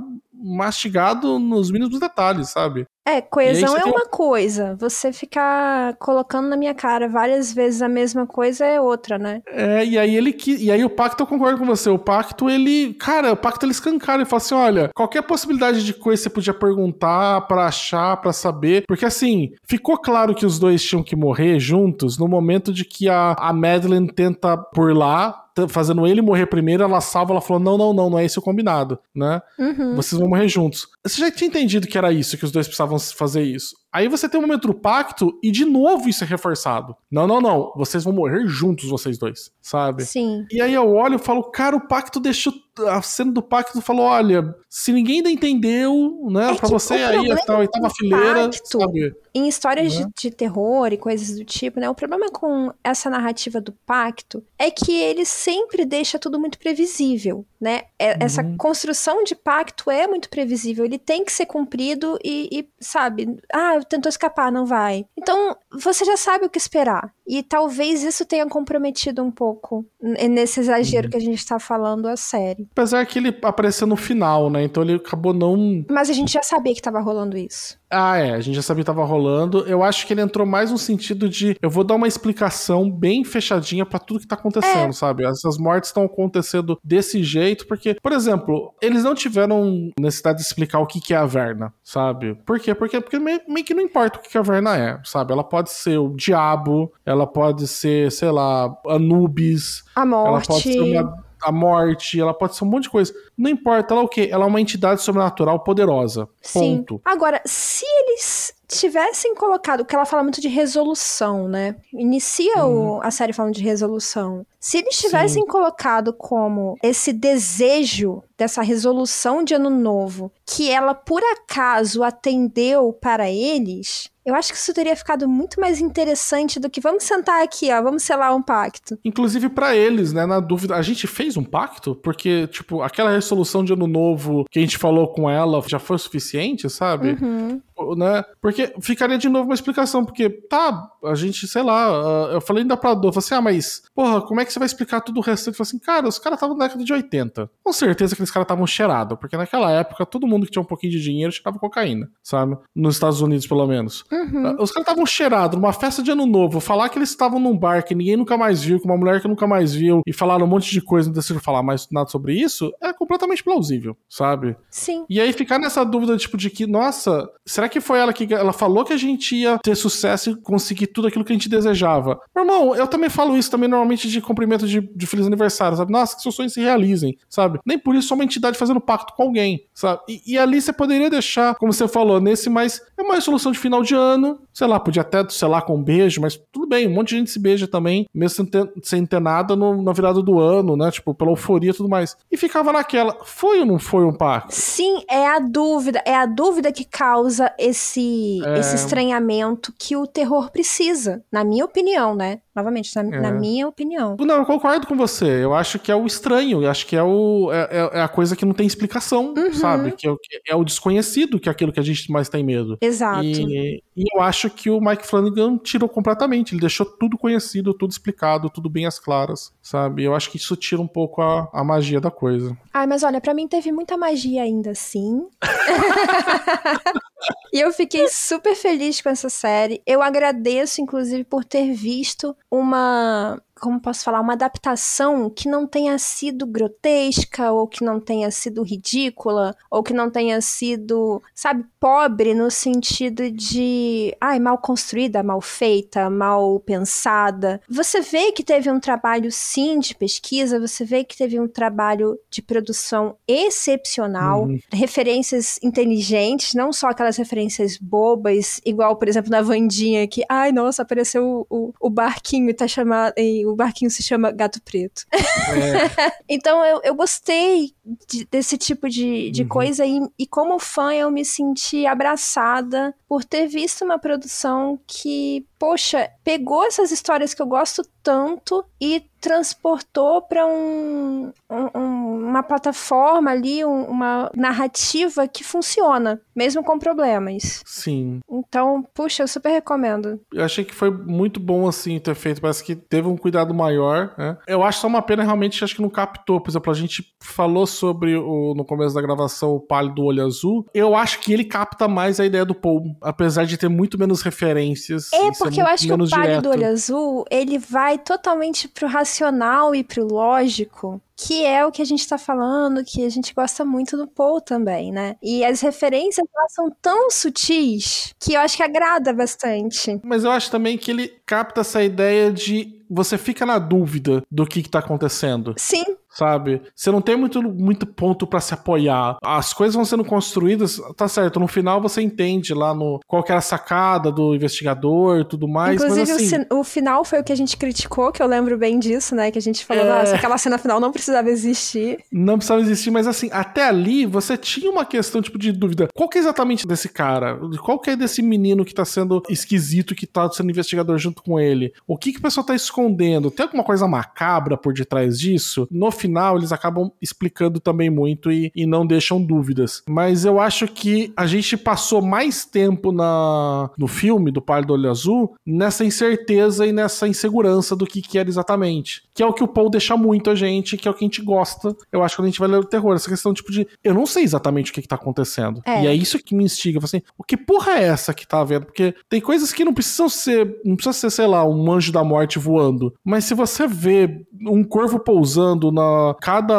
mastigado nos mínimos detalhes, sabe? É, coesão é tem- uma coisa. Você ficar colocando na minha cara várias vezes a mesma coisa é outra, né? É, e aí ele que. E aí o pacto, eu concordo com você. O pacto, ele. Cara, o pacto ele escancara. Ele fala assim: olha, qualquer possibilidade de coisa você podia perguntar pra achar, pra saber. Porque assim, ficou claro que os dois tinham que morrer juntos no momento de que a, a Madeline tenta por lá. Fazendo ele morrer primeiro, ela salva, ela falou: Não, não, não, não é esse o combinado, né? Uhum. Vocês vão morrer juntos. Você já tinha entendido que era isso, que os dois precisavam fazer isso. Aí você tem o momento do pacto e de novo isso é reforçado. Não, não, não. Vocês vão morrer juntos, vocês dois, sabe? Sim. E aí eu olho e falo, cara, o pacto deixou. A cena do pacto falou: olha, se ninguém ainda entendeu, né, É pra você aí, a oitava fileira, pacto- sabe? Em histórias Né? de, de terror e coisas do tipo, né? O problema com essa narrativa do pacto é que ele sempre deixa tudo muito previsível, né? É- Essa Uhum. construção de pacto é muito previsível. Ele tem que ser cumprido e, e, sabe? Ah, tentou escapar, não vai. Então, você já sabe o que esperar. E talvez isso tenha comprometido um pouco nesse exagero Uhum. que a gente tá falando a série. Apesar que ele apareceu no final, né? Então ele acabou não. Mas a gente já sabia que tava rolando isso. Ah, é, a gente já sabia que tava rolando. Eu acho que ele entrou mais no sentido de eu vou dar uma explicação bem fechadinha pra tudo que tá acontecendo, sabe? Essas mortes estão acontecendo desse jeito, porque, por exemplo, eles não tiveram necessidade de explicar o que que é a Verna, sabe? Por quê? Porque, porque meio, meio que não importa o que que a Verna é, sabe? Ela pode ser o diabo, ela pode ser, sei lá, Anubis, A ela morte. pode ser uma, a morte, ela pode ser um monte de coisa. Não importa, ela é o quê? Ela é uma entidade sobrenatural poderosa. Sim. Ponto. Agora, se eles tivessem colocado, que ela fala muito de resolução, né? Inicia o- a série falando de resolução. Se eles tivessem colocado como esse desejo dessa resolução de ano novo, que ela por acaso atendeu para eles, eu acho que isso teria ficado muito mais interessante do que vamos sentar aqui, ó, vamos selar um pacto. Inclusive pra eles, né, na dúvida, a gente fez um pacto? Porque, tipo, aquela resolução de ano novo que a gente falou com ela já foi o suficiente, sabe? Uhum. Né? Porque ficaria de novo uma explicação, porque, tá, a gente, sei lá, ah, eu falei ainda pra Dor, falei assim, ah, mas, porra, como é que você vai explicar tudo o restante? Eu falei assim, cara, os caras estavam na década de 80. Com certeza que aqueles caras estavam cheirados, porque naquela época todo mundo que tinha um pouquinho de dinheiro cheirava cocaína, sabe? Nos Estados Unidos, pelo menos. Uhum. Ah, Os caras estavam cheirados numa festa de ano novo. Falar que eles estavam num bar que ninguém nunca mais viu, com uma mulher que nunca mais viu, e falaram um monte de coisa, não decidiram falar mais nada sobre isso, é completamente plausível, sabe? Sim. E aí ficar nessa dúvida, tipo, de que, nossa, será que foi ela que ela falou que a gente ia ter sucesso e conseguir tudo aquilo que a gente desejava? Meu irmão, eu também falo isso também normalmente de cumprimento de, de feliz aniversário, sabe? Nossa, que seus sonhos se realizem, sabe? Nem por isso sou uma entidade fazendo pacto com alguém, sabe? E, e ali você poderia deixar, como você falou, nesse mais. É uma resolução de final de ano, sei lá, podia até selar com um beijo, mas tudo bem, um monte de gente se beija também, mesmo sem ter, sem ter nada no, na virada do ano, né? Tipo, pela euforia e tudo mais. E ficava naquela, foi ou não foi um pacto? Sim, é a dúvida, é a dúvida que causa esse, É. esse estranhamento que o terror precisa, na minha opinião, né? Novamente, na, É. na minha opinião. Não, eu concordo com você. Eu acho que é o estranho. Eu acho que é, o, é, é- é a coisa que não tem explicação, Uhum. sabe? Que é, o, que é o desconhecido, que é aquilo que a gente mais tem medo. Exato. E, e eu acho que o Mike Flanagan tirou completamente. Ele deixou tudo conhecido, tudo explicado, tudo bem às claras, sabe? Eu acho que isso tira um pouco a, a magia da coisa. Ai, mas olha, pra mim teve muita magia ainda assim. e eu fiquei super feliz com essa série. Eu agradeço, inclusive, por ter visto uma. Como posso falar? Uma adaptação que não tenha sido grotesca, ou que não tenha sido ridícula, ou que não tenha sido, sabe, pobre no sentido de. Ai, mal construída, mal feita, mal pensada. Você vê que teve um trabalho, sim, de pesquisa, você vê que teve um trabalho de produção excepcional, Uhum. referências inteligentes, não só aquelas referências bobas, igual, por exemplo, na Vandinha, que, ai, nossa, apareceu o, o, o barquinho e tá chamado. E o barquinho se chama Gato Preto. É, Então eu, eu gostei de- desse tipo de, de Uhum. coisa e, e como fã eu me senti abraçada por ter visto uma produção que, poxa, pegou essas histórias que eu gosto tanto e transportou para um, um- um- uma plataforma ali, um- uma narrativa que funciona, mesmo com problemas. sim. Então, puxa, eu super recomendo. Eu achei que foi muito bom, assim, ter feito. Parece que teve um cuidado maior, né? Eu acho só uma pena, realmente, acho que não captou. Por exemplo, a gente falou sobre, o, no começo da gravação, o Palio do Olho Azul. Eu acho que ele capta mais a ideia do Paul, apesar de ter muito menos referências. É, porque eu muito acho que o Palio do Olho Azul, ele vai totalmente pro racional e pro lógico, que é o que a gente tá falando, que a gente gosta muito do Paul também, né? E as referências, elas são tão sutis, que eu acho que agrada bastante. Mas eu acho também que ele capta essa ideia de você fica na dúvida do que, que tá acontecendo. Sim, sabe? Você não tem muito, muito ponto pra se apoiar. As coisas vão sendo construídas, tá certo, no final você entende lá no qual que era a sacada do investigador e tudo mais, inclusive mas o assim... cin- o, final foi o que a gente criticou, que eu lembro bem disso, né? Que a gente falou, É. nossa, aquela cena final não precisava existir. Não precisava existir, mas assim, até ali você tinha uma questão tipo de dúvida. Qual que é exatamente desse cara? Qual que é desse menino que tá sendo esquisito, que tá sendo investigador junto com ele? O que que o pessoal tá escondendo? Tem alguma coisa macabra por detrás disso? No final, eles acabam explicando também muito e, e não deixam dúvidas. Mas eu acho que a gente passou mais tempo na, no filme do Pai do Olho Azul nessa incerteza e nessa insegurança do que, que era exatamente. Que é o que o Paul deixa muito a gente, que é o que a gente gosta. Eu acho que quando a gente vai ler o terror, essa questão tipo de eu não sei exatamente o que, que tá acontecendo. É. E é isso que me instiga. Eu falo Assim, o que porra é essa que tá vendo? Porque tem coisas que não precisam ser, não precisa ser, sei lá, um anjo da morte voando. Mas se você vê um corvo pousando na cada,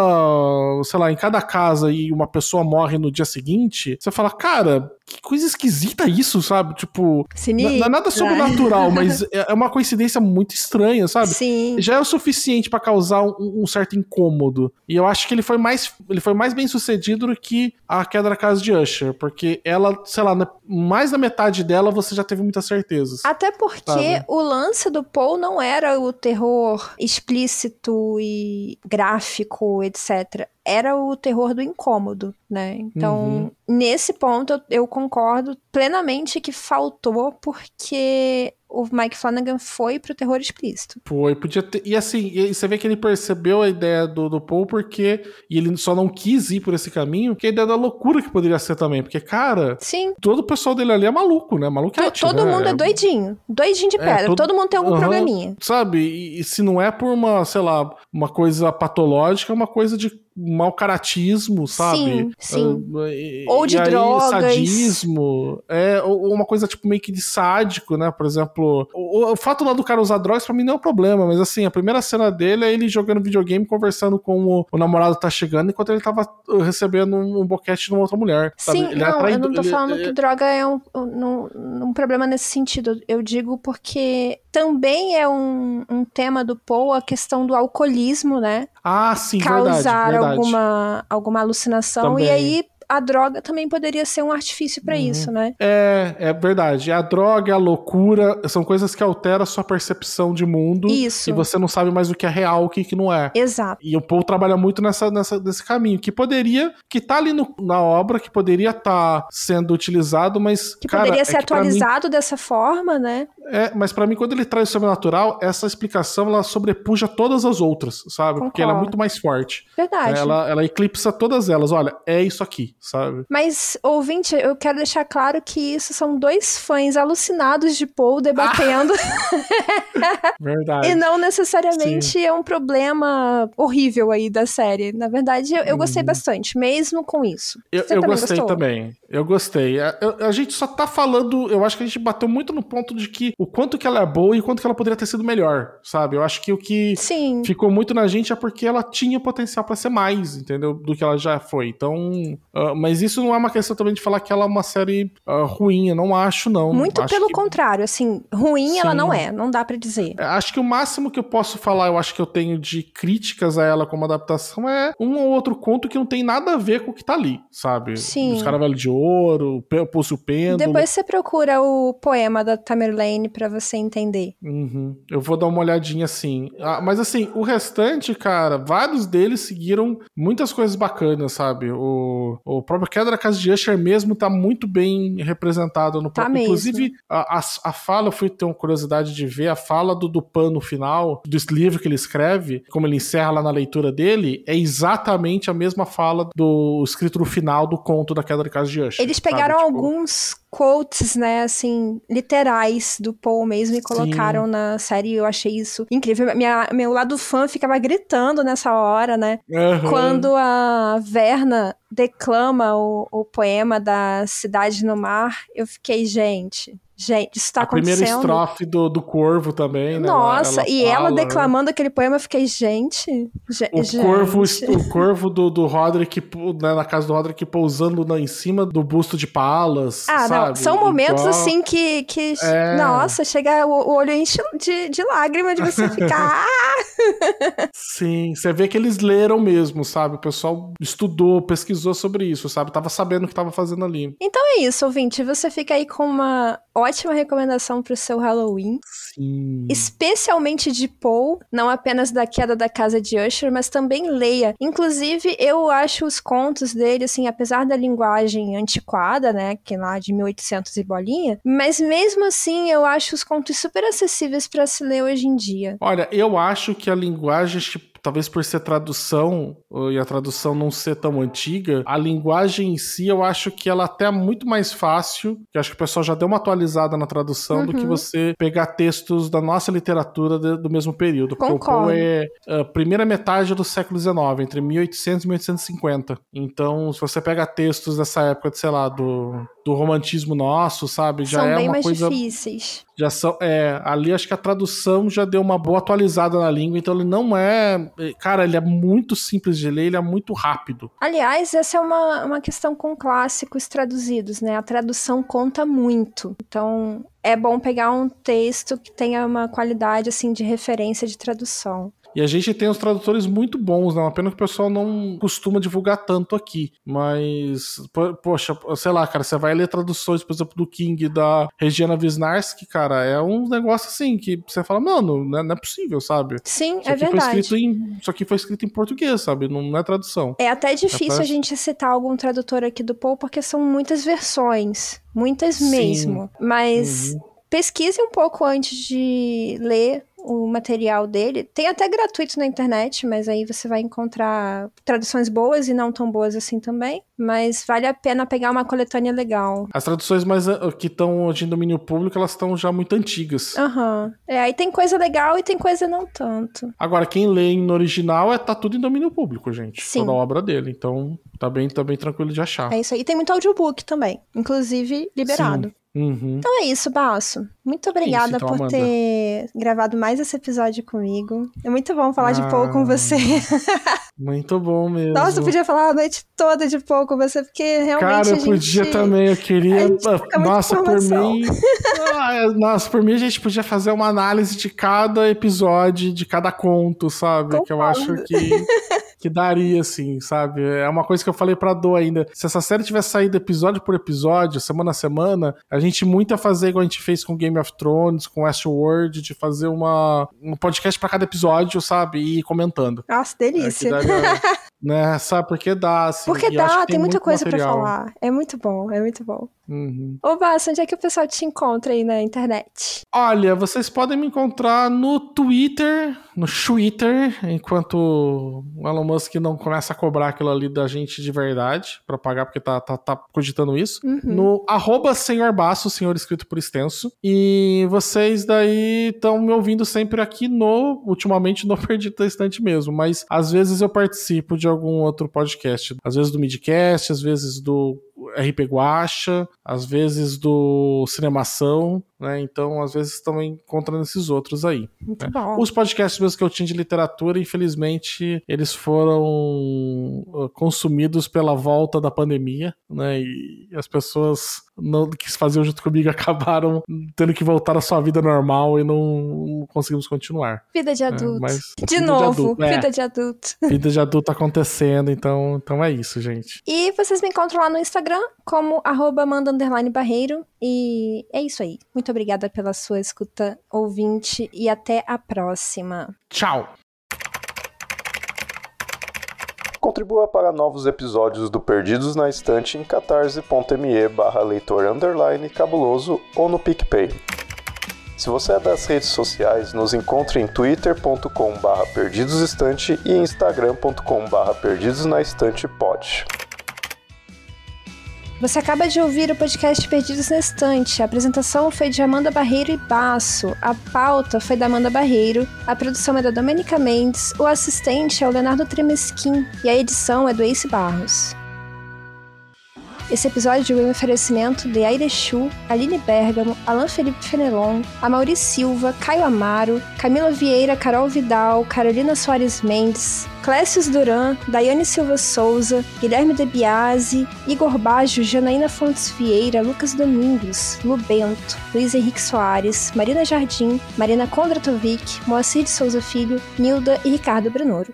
sei lá, em cada casa e uma pessoa morre no dia seguinte, você fala, cara, coisa esquisita isso, sabe? Tipo, não é nada sobrenatural, mas é uma coincidência muito estranha, sabe? Sim. já é o suficiente pra causar um, um certo incômodo. E eu acho que ele foi mais ele foi mais bem sucedido do que a queda da casa de Usher, porque ela, sei lá, mais da metade dela você já teve muitas certezas. Até porque Sabe? o lance do Paul não era o terror explícito e gráfico, etc. Era o terror do incômodo, né? Então, Uhum. nesse ponto, eu- eu concordo plenamente que faltou, porque o Mike Flanagan foi pro terror explícito. Foi, podia ter. E assim, e você vê que ele percebeu a ideia do, do Paul porque. E ele só não quis ir por esse caminho, que é a ideia da loucura que poderia ser também. Porque, cara, Sim, todo o pessoal dele ali é maluco, né? Maluquete. todo né? mundo é doidinho. Doidinho de É, pedra. todo- todo... mundo tem algum Aham. probleminha. Sabe? E, e se não é por uma, sei lá, uma coisa patológica, é uma coisa de mau caratismo, sabe? Sim, sim. Ah, e- Ou de e aí, drogas. sadismo. É, ou, ou uma coisa tipo meio que de sádico, né? Por exemplo, o, o fato lá do cara usar drogas pra mim não é um problema, mas assim, a primeira cena dele é ele jogando videogame, conversando com o, o namorado que tá chegando, enquanto ele tava uh, recebendo um, um boquete de uma outra mulher. Sabe? Sim, Ele é não, eu atraído- não tô ele- falando é- que droga é um, um, um problema nesse sentido. Eu digo porque também é um, um tema do Poe a questão do alcoolismo, né? Ah, sim, Causar verdade, verdade. alguma, alguma alucinação. Também. E aí a droga também poderia ser um artifício para isso, né? É, é verdade. A droga, a loucura, são coisas que alteram a sua percepção de mundo. Isso. E você não sabe mais o que é real, o que, que não é. Exato. E o Paul trabalha muito nessa, nessa, nesse caminho, que poderia, que tá ali no- na obra, que poderia estar sendo utilizado, mas. Que cara, poderia é ser que pra mim- atualizado dessa forma, né? é, mas pra mim, quando ele traz o sobrenatural, essa explicação ela sobrepuja todas as outras, sabe? Porque ela é Concordo. muito mais forte. Verdade. Ela, ela eclipsa todas elas. Olha, é isso aqui, sabe? Mas, ouvinte, eu quero deixar claro que isso são dois fãs alucinados de Paul debatendo Verdade. e não necessariamente é um problema horrível aí da série. Na verdade, eu, eu gostei bastante, mesmo com isso. Eu, eu também gostei gostou? também. Eu gostei. A, eu- a gente só tá falando. Eu acho que a gente bateu muito no ponto de que o quanto que ela é boa e o quanto que ela poderia ter sido melhor, sabe? Eu acho que o que Sim. ficou muito na gente é porque ela tinha potencial pra ser mais, entendeu? Do que ela já foi. Então. ah, mas isso não é uma questão também de falar que ela é uma série ah, ruim. Eu não acho, não. Muito acho pelo que- contrário, assim, ruim ela Sim. não é, não dá pra dizer. Acho que o máximo que eu posso falar, eu acho que eu tenho de críticas a ela como adaptação é um ou outro conto que não tem nada a ver com o que tá ali, sabe? Sim. Os Caravelho de Ouro, o Pulso Pêndulo. Depois você procura o poema da Tamerlane pra você entender. Uhum. Eu vou dar uma olhadinha assim. Ah, mas assim, o restante, cara, vários deles seguiram muitas coisas bacanas, sabe? O, o próprio Queda da Casa de Usher mesmo tá muito bem representado no Tá próprio. mesmo. Inclusive, a, a, a fala, eu fui ter uma curiosidade de ver, a fala do Dupan no final, do livro que ele escreve, como ele encerra lá na leitura dele, é exatamente a mesma fala do escrito no final do conto da Queda da Casa de Usher. Eles pegaram Tipo, alguns quotes, né, assim, literais do Paul mesmo e colocaram na série. Eu achei isso incrível. Minha, meu lado fã ficava gritando nessa hora, né? aham. Quando a Verna declama o, o poema da Cidade no Mar, eu fiquei, gente, gente, isso tá a primeira acontecendo. estrofe do, do Corvo também, né? Nossa, e ela fala, né? declamando aquele poema, eu fiquei, gente, ge- O gente. corvo, o corvo do, do Roderick, né, na casa do Roderick, pousando na, em cima do busto de Palas. Ah, sabe? não, são momentos Igual- assim que, que É. nossa, chega, o, o olho enche de, de lágrima de você ficar! Sim, você vê que eles leram mesmo, sabe? O pessoal estudou, pesquisou sobre isso, sabe? Tava sabendo o que tava fazendo ali. Então é isso, ouvinte, você fica aí com uma ótima recomendação pro seu Halloween, Sim. especialmente de Paul, não apenas da queda da casa de Usher, mas também leia. Inclusive, eu acho os contos dele, assim, apesar da linguagem antiquada, né, que é lá de 1800 e bolinha, mas mesmo assim eu acho os contos super acessíveis pra se ler hoje em dia. Olha, eu acho que a linguagem, tipo, talvez por ser tradução, e a tradução não ser tão antiga, a linguagem em si, eu acho que ela até é muito mais fácil, que acho que o pessoal já deu uma atualizada na tradução, do que Uhum. você pegar textos da nossa literatura de- do mesmo período. Porque o Concordo. Poe é a primeira metade do século XIX, entre 1800 e 1850. Então, se você pega textos dessa época, de, sei lá, do, do romantismo nosso, sabe? Já São é bem uma mais coisa difíceis. já são, é, ali acho que a tradução já deu uma boa atualizada na língua, então ele não é, cara, ele é muito simples de ler, ele é muito rápido. Aliás, essa é uma, uma questão com clássicos traduzidos, né? A tradução conta muito. Então, é bom pegar um texto que tenha uma qualidade, assim, de referência de tradução. E a gente tem os tradutores muito bons, né? Uma pena que o pessoal não costuma divulgar tanto aqui. Mas, po- poxa, sei lá, cara, você vai ler traduções, por exemplo, do King da Regina Wisnarski, cara, é um negócio assim que você fala, mano, não é, não é possível, sabe? Sim, Isso é verdade. escrito em, isso aqui foi escrito em português, sabe? Não, não é tradução. É até difícil Capaz- a gente citar algum tradutor aqui do Paul, porque são muitas versões. Muitas Sim. mesmo. Mas Uhum. Pesquise um pouco antes de ler o material dele. Tem até gratuito na internet, mas aí você vai encontrar traduções boas e não tão boas assim também. Mas vale a pena pegar uma coletânea legal. As traduções mais ah, que estão hoje em domínio público, elas estão já muito antigas. Aham. É, aí tem coisa legal e tem coisa não tanto. Agora, quem lê no original é tá tudo em domínio público, gente. Sim. Toda a obra dele. Então, tá bem, tá bem tranquilo de achar. É isso aí. E tem muito audiobook também, inclusive liberado. Uhum. Então é isso, Baço. Muito obrigada então, por ter gravado mais esse episódio comigo. É muito bom falar de Ah, Paul com você. Muito bom mesmo. Nossa, eu podia falar a noite toda de Paul com você, porque realmente Cara, eu a gente... podia também, eu queria. Nossa, por mim. Ah, é, Nossa, por mim a gente podia fazer uma análise de cada episódio, de cada conto, sabe? Que eu acho Concordo. que que daria, assim, sabe? É uma coisa que eu falei pra Do ainda. Se essa série tivesse saído episódio por episódio, semana a semana, a gente muito ia fazer igual a gente fez com Game of Thrones, com Westworld, de fazer uma, um podcast para cada episódio, sabe? E ir comentando. Nossa, delícia. É, daria, né? Sabe? Porque dá, assim. Porque dá, tem, tem muita coisa para falar. É muito bom, é muito bom. Uhum. Ô, Bassa, onde é que o pessoal te encontra aí na internet? Olha, vocês podem me encontrar no Twitter, no Twitter, enquanto o Elon Musk não começa a cobrar aquilo ali da gente de verdade, para pagar, porque tá, tá, tá cogitando isso. Uhum. No arroba senhor Basso, senhor escrito por extenso. E vocês daí estão me ouvindo sempre aqui no, ultimamente no Perdido da Estante mesmo, mas às vezes eu participo de algum outro podcast. Às vezes do Midcast, às vezes do RP Guacha, às vezes do Cinemação, né? Então, às vezes também encontrando esses outros aí. Muito né? bom. Os podcasts mesmo que eu tinha de literatura, infelizmente, eles foram uh, consumidos pela volta da pandemia, né? E as pessoas não quis fazer junto comigo acabaram tendo que voltar à sua vida normal e não, conseguimos continuar. Vida de adulto. É, mas, de vida novo, de adulto, é. vida de adulto. Vida de adulto acontecendo, então, então é isso, gente. E vocês me encontram lá no Instagram como arroba manda barreiro. E é isso aí. Muito obrigada pela sua escuta, ouvinte, e até a próxima. Tchau! Contribua para novos episódios do Perdidos na Estante em catarse.me barra leitor underline cabuloso ou no PicPay. Se você é das redes sociais, nos encontre em twitter.com barra perdidosestante e instagram.com barra perdidosnaestantepod. Você acaba de ouvir o podcast Perdidos na Estante. A apresentação foi de Amanda Barreiro e Baço. A pauta foi da Amanda Barreiro. A produção é da Domenica Mendes. O assistente é o Leonardo Tremesquim. E a edição é do Ace Barros. Esse episódio é um oferecimento de Aire Chu, Aline Bergamo, Alan Felipe Fenelon, Amaury Silva, Caio Amaro, Camila Vieira, Carol Vidal, Carolina Soares Mendes, Clécius Duran, Daiane Silva Souza, Guilherme De Biasi, Igor Baggio, Janaína Fontes Vieira, Lucas Domingos, Lu Bento, Luiz Henrique Soares, Marina Jardim, Marina Kondratovic, Moacir de Souza Filho, Nilda e Ricardo Brenoro.